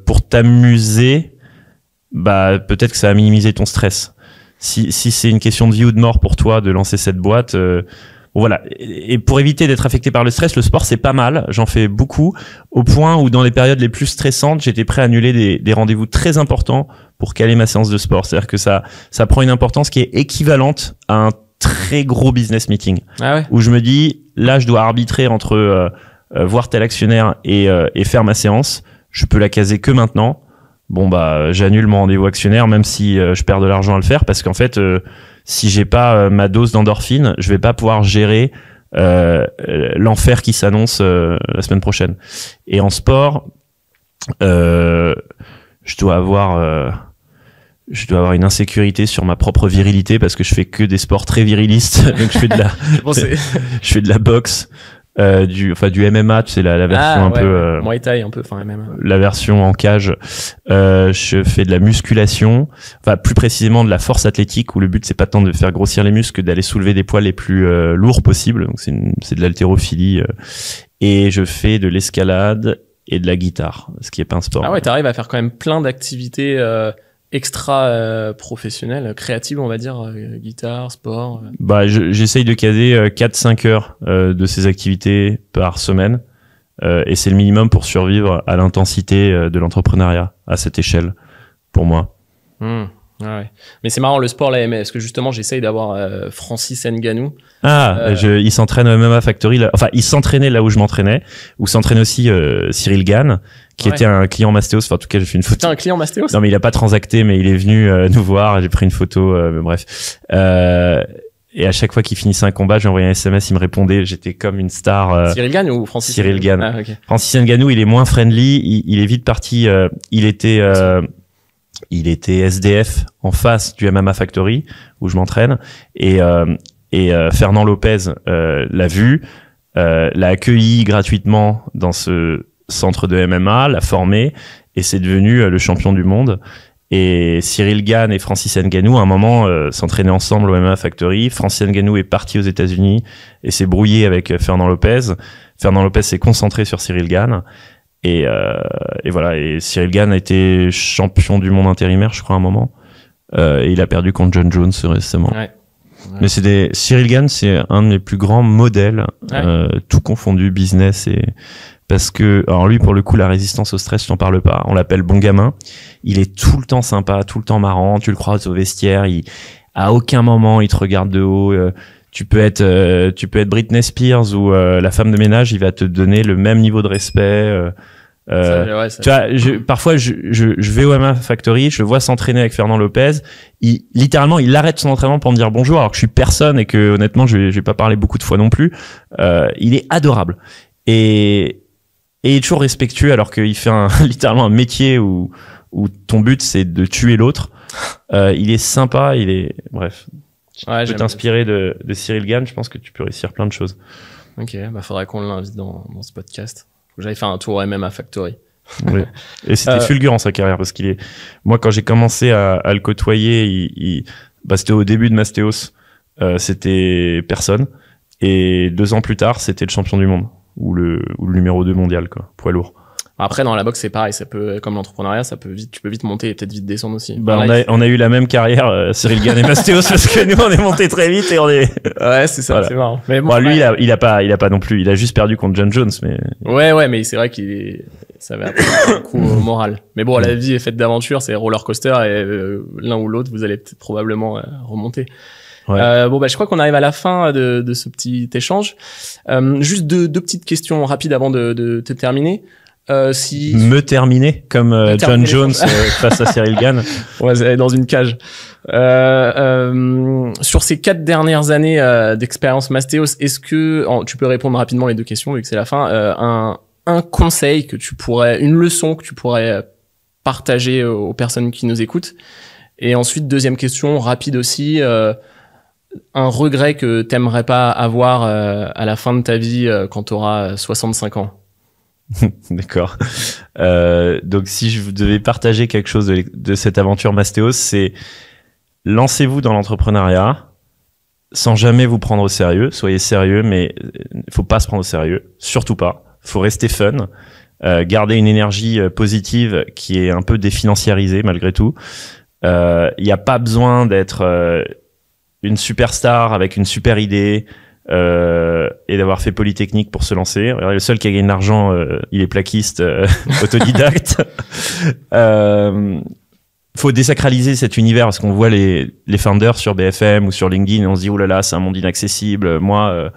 pour t'amuser bah peut-être que ça va minimiser ton stress si, si c'est une question de vie ou de mort pour toi de lancer cette boîte, euh, voilà. Et pour éviter d'être affecté par le stress, le sport c'est pas mal. J'en fais beaucoup, au point où dans les périodes les plus stressantes, j'étais prêt à annuler des, des rendez-vous très importants pour caler ma séance de sport. C'est-à-dire que ça, ça prend une importance qui est équivalente à un très gros business meeting, ah ouais. où je me dis là, je dois arbitrer entre euh, euh, voir tel actionnaire et, euh, et faire ma séance. Je peux la caser que maintenant bon bah j'annule mon rendez-vous actionnaire même si euh, je perds de l'argent à le faire parce qu'en fait euh, si j'ai pas euh, ma dose d'endorphine je vais pas pouvoir gérer l'enfer qui s'annonce la semaine prochaine. Et en sport je dois avoir je dois avoir une insécurité sur ma propre virilité parce que je fais que des sports très virilistes. *laughs* Donc je fais de la *laughs* *laughs* je fais de la boxe euh, du enfin du MMA tu sais la, la version ah, un ouais, peu euh, Muay Thai un peu enfin MMA la version en cage. Euh, je fais de la musculation enfin plus précisément de la force athlétique où le but c'est pas tant de faire grossir les muscles que d'aller soulever des poids les plus euh, lourds possibles. Donc c'est c'est de l'haltérophilie euh. et je fais de l'escalade et de la guitare ce qui est pas un sport. Ah ouais t'arrives à faire quand même plein d'activités euh, extra euh, professionnel, créative, on va dire, euh, guitare, sport euh. Bah, j'essaye de caser 4-5 heures de ces activités par semaine. et c'est le minimum pour survivre à l'intensité de l'entrepreneuriat à cette échelle, pour moi. Mmh. Ouais. Mais c'est marrant le sport là, parce que justement j'essaye d'avoir euh, Francis Nganou? Ah, euh... je, il s'entraîne au MMA Factory. Là, enfin, il s'entraînait là où je m'entraînais, où s'entraîne aussi euh, Cyril Gann, qui ouais. était un client Mastéos. Enfin, en tout cas, j'ai fait une photo. C'était un client Mastéos? Non, mais il a pas transacté, mais il est venu euh, nous voir. J'ai pris une photo. mais bref. et à chaque fois qu'il finissait un combat, j'envoyais un SMS, il me répondait. J'étais comme une star. Cyril Gann ou Francis Cyril Gann. Ah, okay. Francis Nganou, il est moins friendly. Il, il est vite parti. il était il était SDF en face du MMA Factory où je m'entraîne et euh, et euh, Fernand Lopez euh, l'a vu, l'a accueilli gratuitement dans ce centre de MMA, l'a formé et c'est devenu le champion du monde. Et Cyril Gann et Francis Ngannou, à un moment, s'entraînaient ensemble au MMA Factory. Francis Ngannou est parti aux États-Unis et s'est brouillé avec Fernand Lopez. Fernand Lopez s'est concentré sur Cyril Gann. Et, euh, et voilà. Et Cyril Gann a été champion du monde intérimaire, je crois, à un moment. Euh, et il a perdu contre John Jones récemment. Ouais. Mais c'est des Cyril Gann, c'est un de mes plus grands modèles, Ouais. euh, tout confondu, business et parce que alors lui pour le coup la résistance au stress, je t'en parle pas. On l'appelle bon gamin. Il est tout le temps sympa, tout le temps marrant. Tu le croises au vestiaire, il à aucun moment il te regarde de haut. euh, tu peux être euh, tu peux être Britney Spears ou euh, la femme de ménage, il va te donner le même niveau de respect. euh, euh, Ça, ouais, ça- tu vois, je, parfois, je, je, je vais au MMA Factory, je le vois s'entraîner avec Fernand Lopez. Il, littéralement, il arrête son entraînement pour me dire bonjour, alors que je suis personne et que honnêtement, je vais, je vais pas parler beaucoup de fois non plus. Euh, il est adorable et, et il est toujours respectueux, alors qu'il fait un, *laughs* littéralement un métier où, où ton but c'est de tuer l'autre. Euh, il est sympa, il est bref. Ouais, tu peux t'inspirer de, de Cyril Gann. Je pense que tu peux réussir plein de choses. Ok, bah faudrait qu'on l'invite dans, dans ce podcast. Faut que j'aille faire un tour MMA Factory. Oui. *laughs* Et c'était Euh, fulgurant sa carrière parce qu'il est. Moi, quand j'ai commencé à, à le côtoyer, il, il- bah, c'était au début de Mastéos. Euh, c'était personne. Et deux ans plus tard, c'était le champion du monde ou le, ou le numéro 2 mondial, quoi, poids lourd. Après, dans la boxe, c'est pareil. Ça peut, comme l'entrepreneuriat, ça peut vite, tu peux vite monter et peut-être vite descendre aussi. Bah, on, a, on a eu la même carrière, euh, Cyril Gann et Mastéos, *laughs* parce que nous, on est monté très vite et on est. Ouais, c'est ça, Voilà. c'est marrant. Mais bon, Bon, lui, il a, il a pas, il a pas non plus. Il a juste perdu contre John Jones, mais Ouais, ouais, mais c'est vrai qu'il est... ça va apporter un coup au moral. Mais bon, la vie est faite d'aventures, c'est roller coaster et euh, l'un ou l'autre, vous allez peut-être probablement euh, remonter. Ouais. Euh, bon, bah, je crois qu'on arrive à la fin de, de ce petit échange. Euh, juste deux, deux petites questions rapides avant de, de te terminer. Euh, si me terminer comme euh, Me John terminer. Jones euh, *laughs* face à Cyril Gann. aller dans une cage. Euh, euh, sur ces quatre dernières années euh, d'expérience Mastéos, est-ce que tu peux répondre rapidement les deux questions vu que c'est la fin euh, un, un conseil que tu pourrais, une leçon que tu pourrais partager aux personnes qui nous écoutent? Et ensuite deuxième question rapide aussi. euh, un regret que t'aimerais pas avoir euh, à la fin de ta vie euh, quand tu auras 65 ans? *laughs* D'accord. Euh, donc, si je devais partager quelque chose de, cette aventure Mastéos, c'est lancez-vous dans l'entrepreneuriat sans jamais vous prendre au sérieux. Soyez sérieux, mais il faut pas se prendre au sérieux. Surtout pas. faut rester fun. Euh, garder une énergie euh, positive qui est un peu définanciarisée malgré tout. Il n'y a pas besoin d'être euh, une superstar avec une super idée euh, et d'avoir fait Polytechnique pour se lancer. Le seul qui a gagné de l'argent, euh, il est plaquiste, euh, *laughs* autodidacte. *laughs* euh, faut désacraliser cet univers parce qu'on voit les, les founders sur BFM ou sur LinkedIn et on se dit oh là là c'est un monde inaccessible. Moi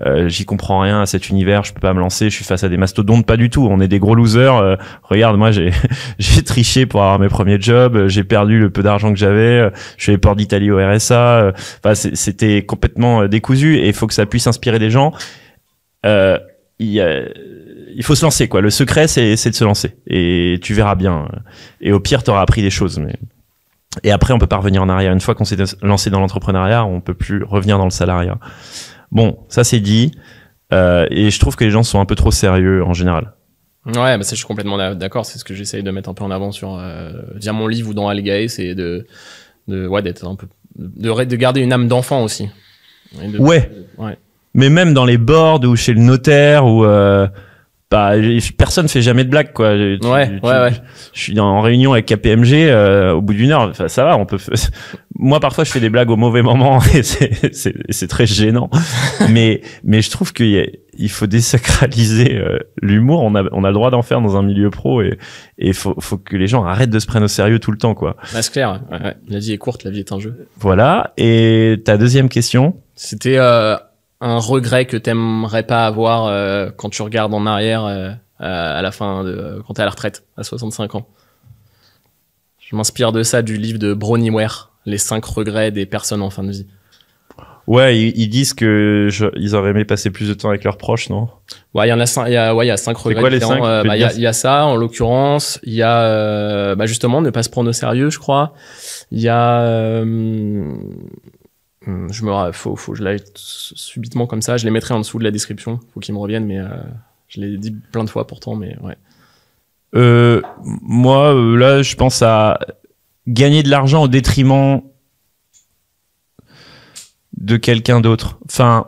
euh, euh, j'y comprends rien à cet univers, je peux pas me lancer, je suis face à des mastodontes, pas du tout. On est des gros losers. Euh, regarde, moi j'ai *laughs* j'ai triché pour avoir mes premiers jobs, euh, j'ai perdu le peu d'argent que j'avais, euh, je suis allé port d'Italie au RSA. euh, Enfin c'était complètement euh, décousu et il faut que ça puisse inspirer des gens. Euh, il, il faut se lancer quoi. Le secret c'est c'est de se lancer et tu verras bien. Et au pire t'auras appris des choses. Mais et après on peut pas revenir en arrière. Une fois qu'on s'est lancé dans l'entrepreneuriat, on peut plus revenir dans le salariat. Bon, ça c'est dit. Euh, et je trouve que les gens sont un peu trop sérieux en général. Ouais, bah ça, je suis complètement d'a- d'accord. C'est ce que j'essaye de mettre un peu en avant sur euh, via mon livre ou dans Algae, c'est de, de ouais d'être un peu de, de garder une âme d'enfant aussi. De- Ouais. Ouais. Mais même dans les boards ou chez le notaire ou euh, bah, personne fait jamais de blagues quoi. Tu- Ouais, tu- ouais, ouais. Je suis en réunion avec KPMG euh, au bout d'une heure, enfin, ça va, on peut. *laughs* Moi parfois je fais des blagues au mauvais moment *laughs* et c'est très gênant. *laughs* mais mais je trouve qu'il il faut désacraliser euh, l'humour. On a on a le droit d'en faire dans un milieu pro et et faut faut que les gens arrêtent de se prendre au sérieux tout le temps quoi. Bah, c'est clair. ouais, ouais. La vie est courte, la vie est un jeu. Voilà. Et ta deuxième question? C'était euh, un regret que t'aimerais pas avoir euh, quand tu regardes en arrière euh, à la fin de quand t'es à la retraite à 65 ans. Je m'inspire de ça du livre de Bronnie Ware, Les cinq regrets des personnes en fin de vie. Ouais, ils, ils disent que je- ils auraient aimé passer plus de temps avec leurs proches, non? Ouais, il y en a cinq, il y a, ouais, il y a cinq regrets quoi les cinq? Euh, bah, il y, a- il y a ça, en l'occurrence. Il y a, euh, bah, justement, ne pas se prendre au sérieux, je crois. Il y a, euh, je me, faut, faut, que je l'aille subitement comme ça. Je les mettrai en dessous de la description. Faut qu'ils me reviennent, mais, euh, Je l'ai dit plein de fois pourtant, mais ouais. Euh, moi, euh, là, je pense à gagner de l'argent au détriment de quelqu'un d'autre. Enfin,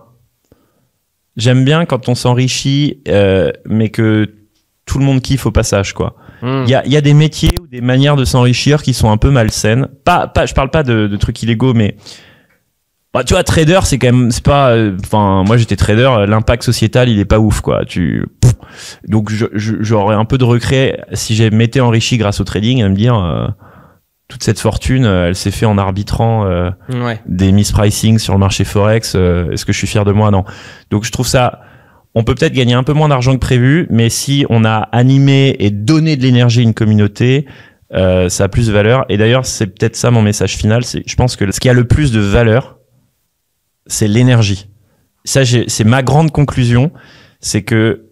j'aime bien quand on s'enrichit, euh, mais que tout le monde kiffe au passage, quoi. Hmm. Il y a, y a des métiers ou des manières de s'enrichir qui sont un peu malsaines. Pas, pas, je parle pas de, de trucs illégaux, mais bah, tu vois, trader, c'est quand même, c'est pas, euh, enfin, moi j'étais trader, euh, l'impact sociétal, il est pas ouf, quoi. Tu, Pff. donc j'aurais un peu de regret si j'ai m'étais enrichi grâce au trading à me dire, euh, toute cette fortune, euh, elle s'est fait en arbitrant euh, Ouais. des mispricing sur le marché forex. euh, Est-ce que je suis fier de moi? Non. Donc je trouve ça. On peut peut-être gagner un peu moins d'argent que prévu, mais si on a animé et donné de l'énergie à une communauté, euh, ça a plus de valeur. Et d'ailleurs, c'est peut-être ça mon message final. C'est, je pense que ce qui a le plus de valeur, c'est l'énergie. Ça, c'est ma grande conclusion, c'est que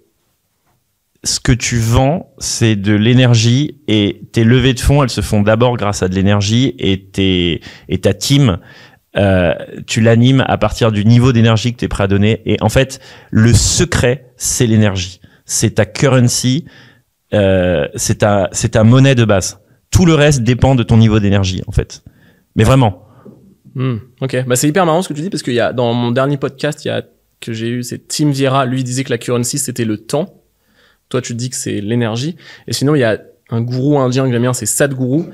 ce que tu vends, c'est de l'énergie et tes levées de fonds, elles se font d'abord grâce à de l'énergie et et ta team, euh, tu l'animes à partir du niveau d'énergie que tu es prêt à donner. Et en fait, le secret, c'est l'énergie. C'est ta currency, euh, c'est ta c'est ta monnaie de base. Tout le reste dépend de ton niveau d'énergie, en fait. Mais vraiment. Hmm, ok, bah c'est hyper marrant ce que tu dis parce qu'il y a dans mon dernier podcast, il y a que j'ai eu, c'est Tim Vieira. Lui disait que la currency c'était le temps. Toi tu dis que c'est l'énergie. Et sinon il y a un gourou indien que j'aime bien, c'est Sadhguru,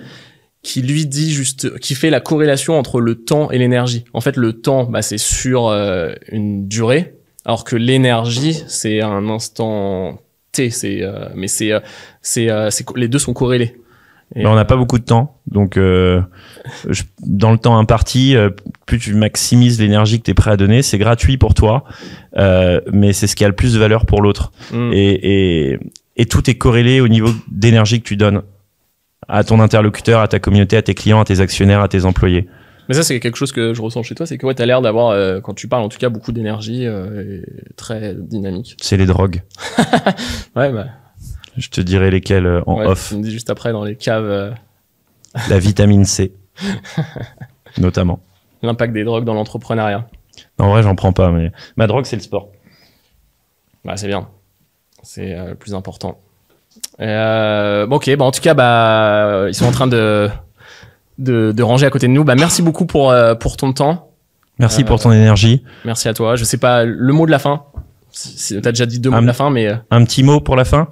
qui lui dit juste, qui fait la corrélation entre le temps et l'énergie. En fait le temps, bah c'est sur euh, une durée, alors que l'énergie c'est un instant T. C'est euh, mais c'est euh, euh, c'est les deux sont corrélés. Et- Ben, on n'a pas beaucoup de temps, donc euh, je- dans le temps imparti, euh, plus tu maximises l'énergie que tu es prêt à donner, c'est gratuit pour toi, euh, mais c'est ce qui a le plus de valeur pour l'autre. Hmm. Et, et, et tout est corrélé au niveau d'énergie que tu donnes à ton interlocuteur, à ta communauté, à tes clients, à tes actionnaires, à tes employés. Mais ça, c'est quelque chose que je ressens chez toi, c'est que ouais, t'as l'air d'avoir, euh, quand tu parles en tout cas, beaucoup d'énergie euh, et très dynamique. C'est les drogues. *laughs* Ouais, bah, Je te dirai lesquelles euh, en ouais, off. me dis juste après dans les caves euh, *laughs* La vitamine C, *laughs* notamment. l'impact des drogues dans l'entrepreneuriat. En vrai, j'en prends pas, mais ma drogue, c'est le sport. Bah, c'est bien. C'est euh, le plus important. Euh, bon, ok, bah, en tout cas, bah, ils sont en train de, de, de ranger à côté de nous. Bah, merci beaucoup pour, euh, pour ton temps. Merci pour ton énergie. Merci à toi. Je sais pas, le mot de la fin. T'as déjà dit deux mots Un- de la fin, mais Un petit mot pour la fin?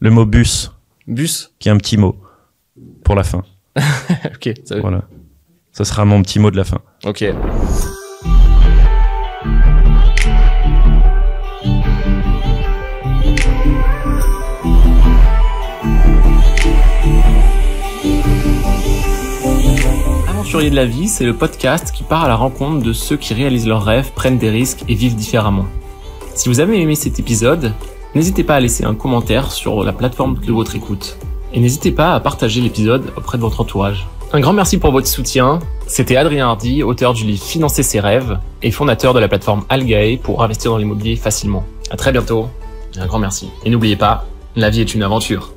Le mot bus, bus. qui est un petit mot pour la fin. *laughs* ok, ça- Voilà. Ça sera mon petit mot de la fin. ok. Aventurier de la vie, c'est le podcast qui part à la rencontre de ceux qui réalisent leurs rêves, prennent des risques et vivent différemment. Si vous avez aimé cet épisode, n'hésitez pas à laisser un commentaire sur la plateforme de votre écoute. Et n'hésitez pas à partager l'épisode auprès de votre entourage. Un grand merci pour votre soutien. C'était Adrien Hardy, auteur du livre Financer ses rêves et fondateur de la plateforme Algae pour investir dans l'immobilier facilement. À très bientôt. Un grand merci. Et n'oubliez pas, la vie est une aventure.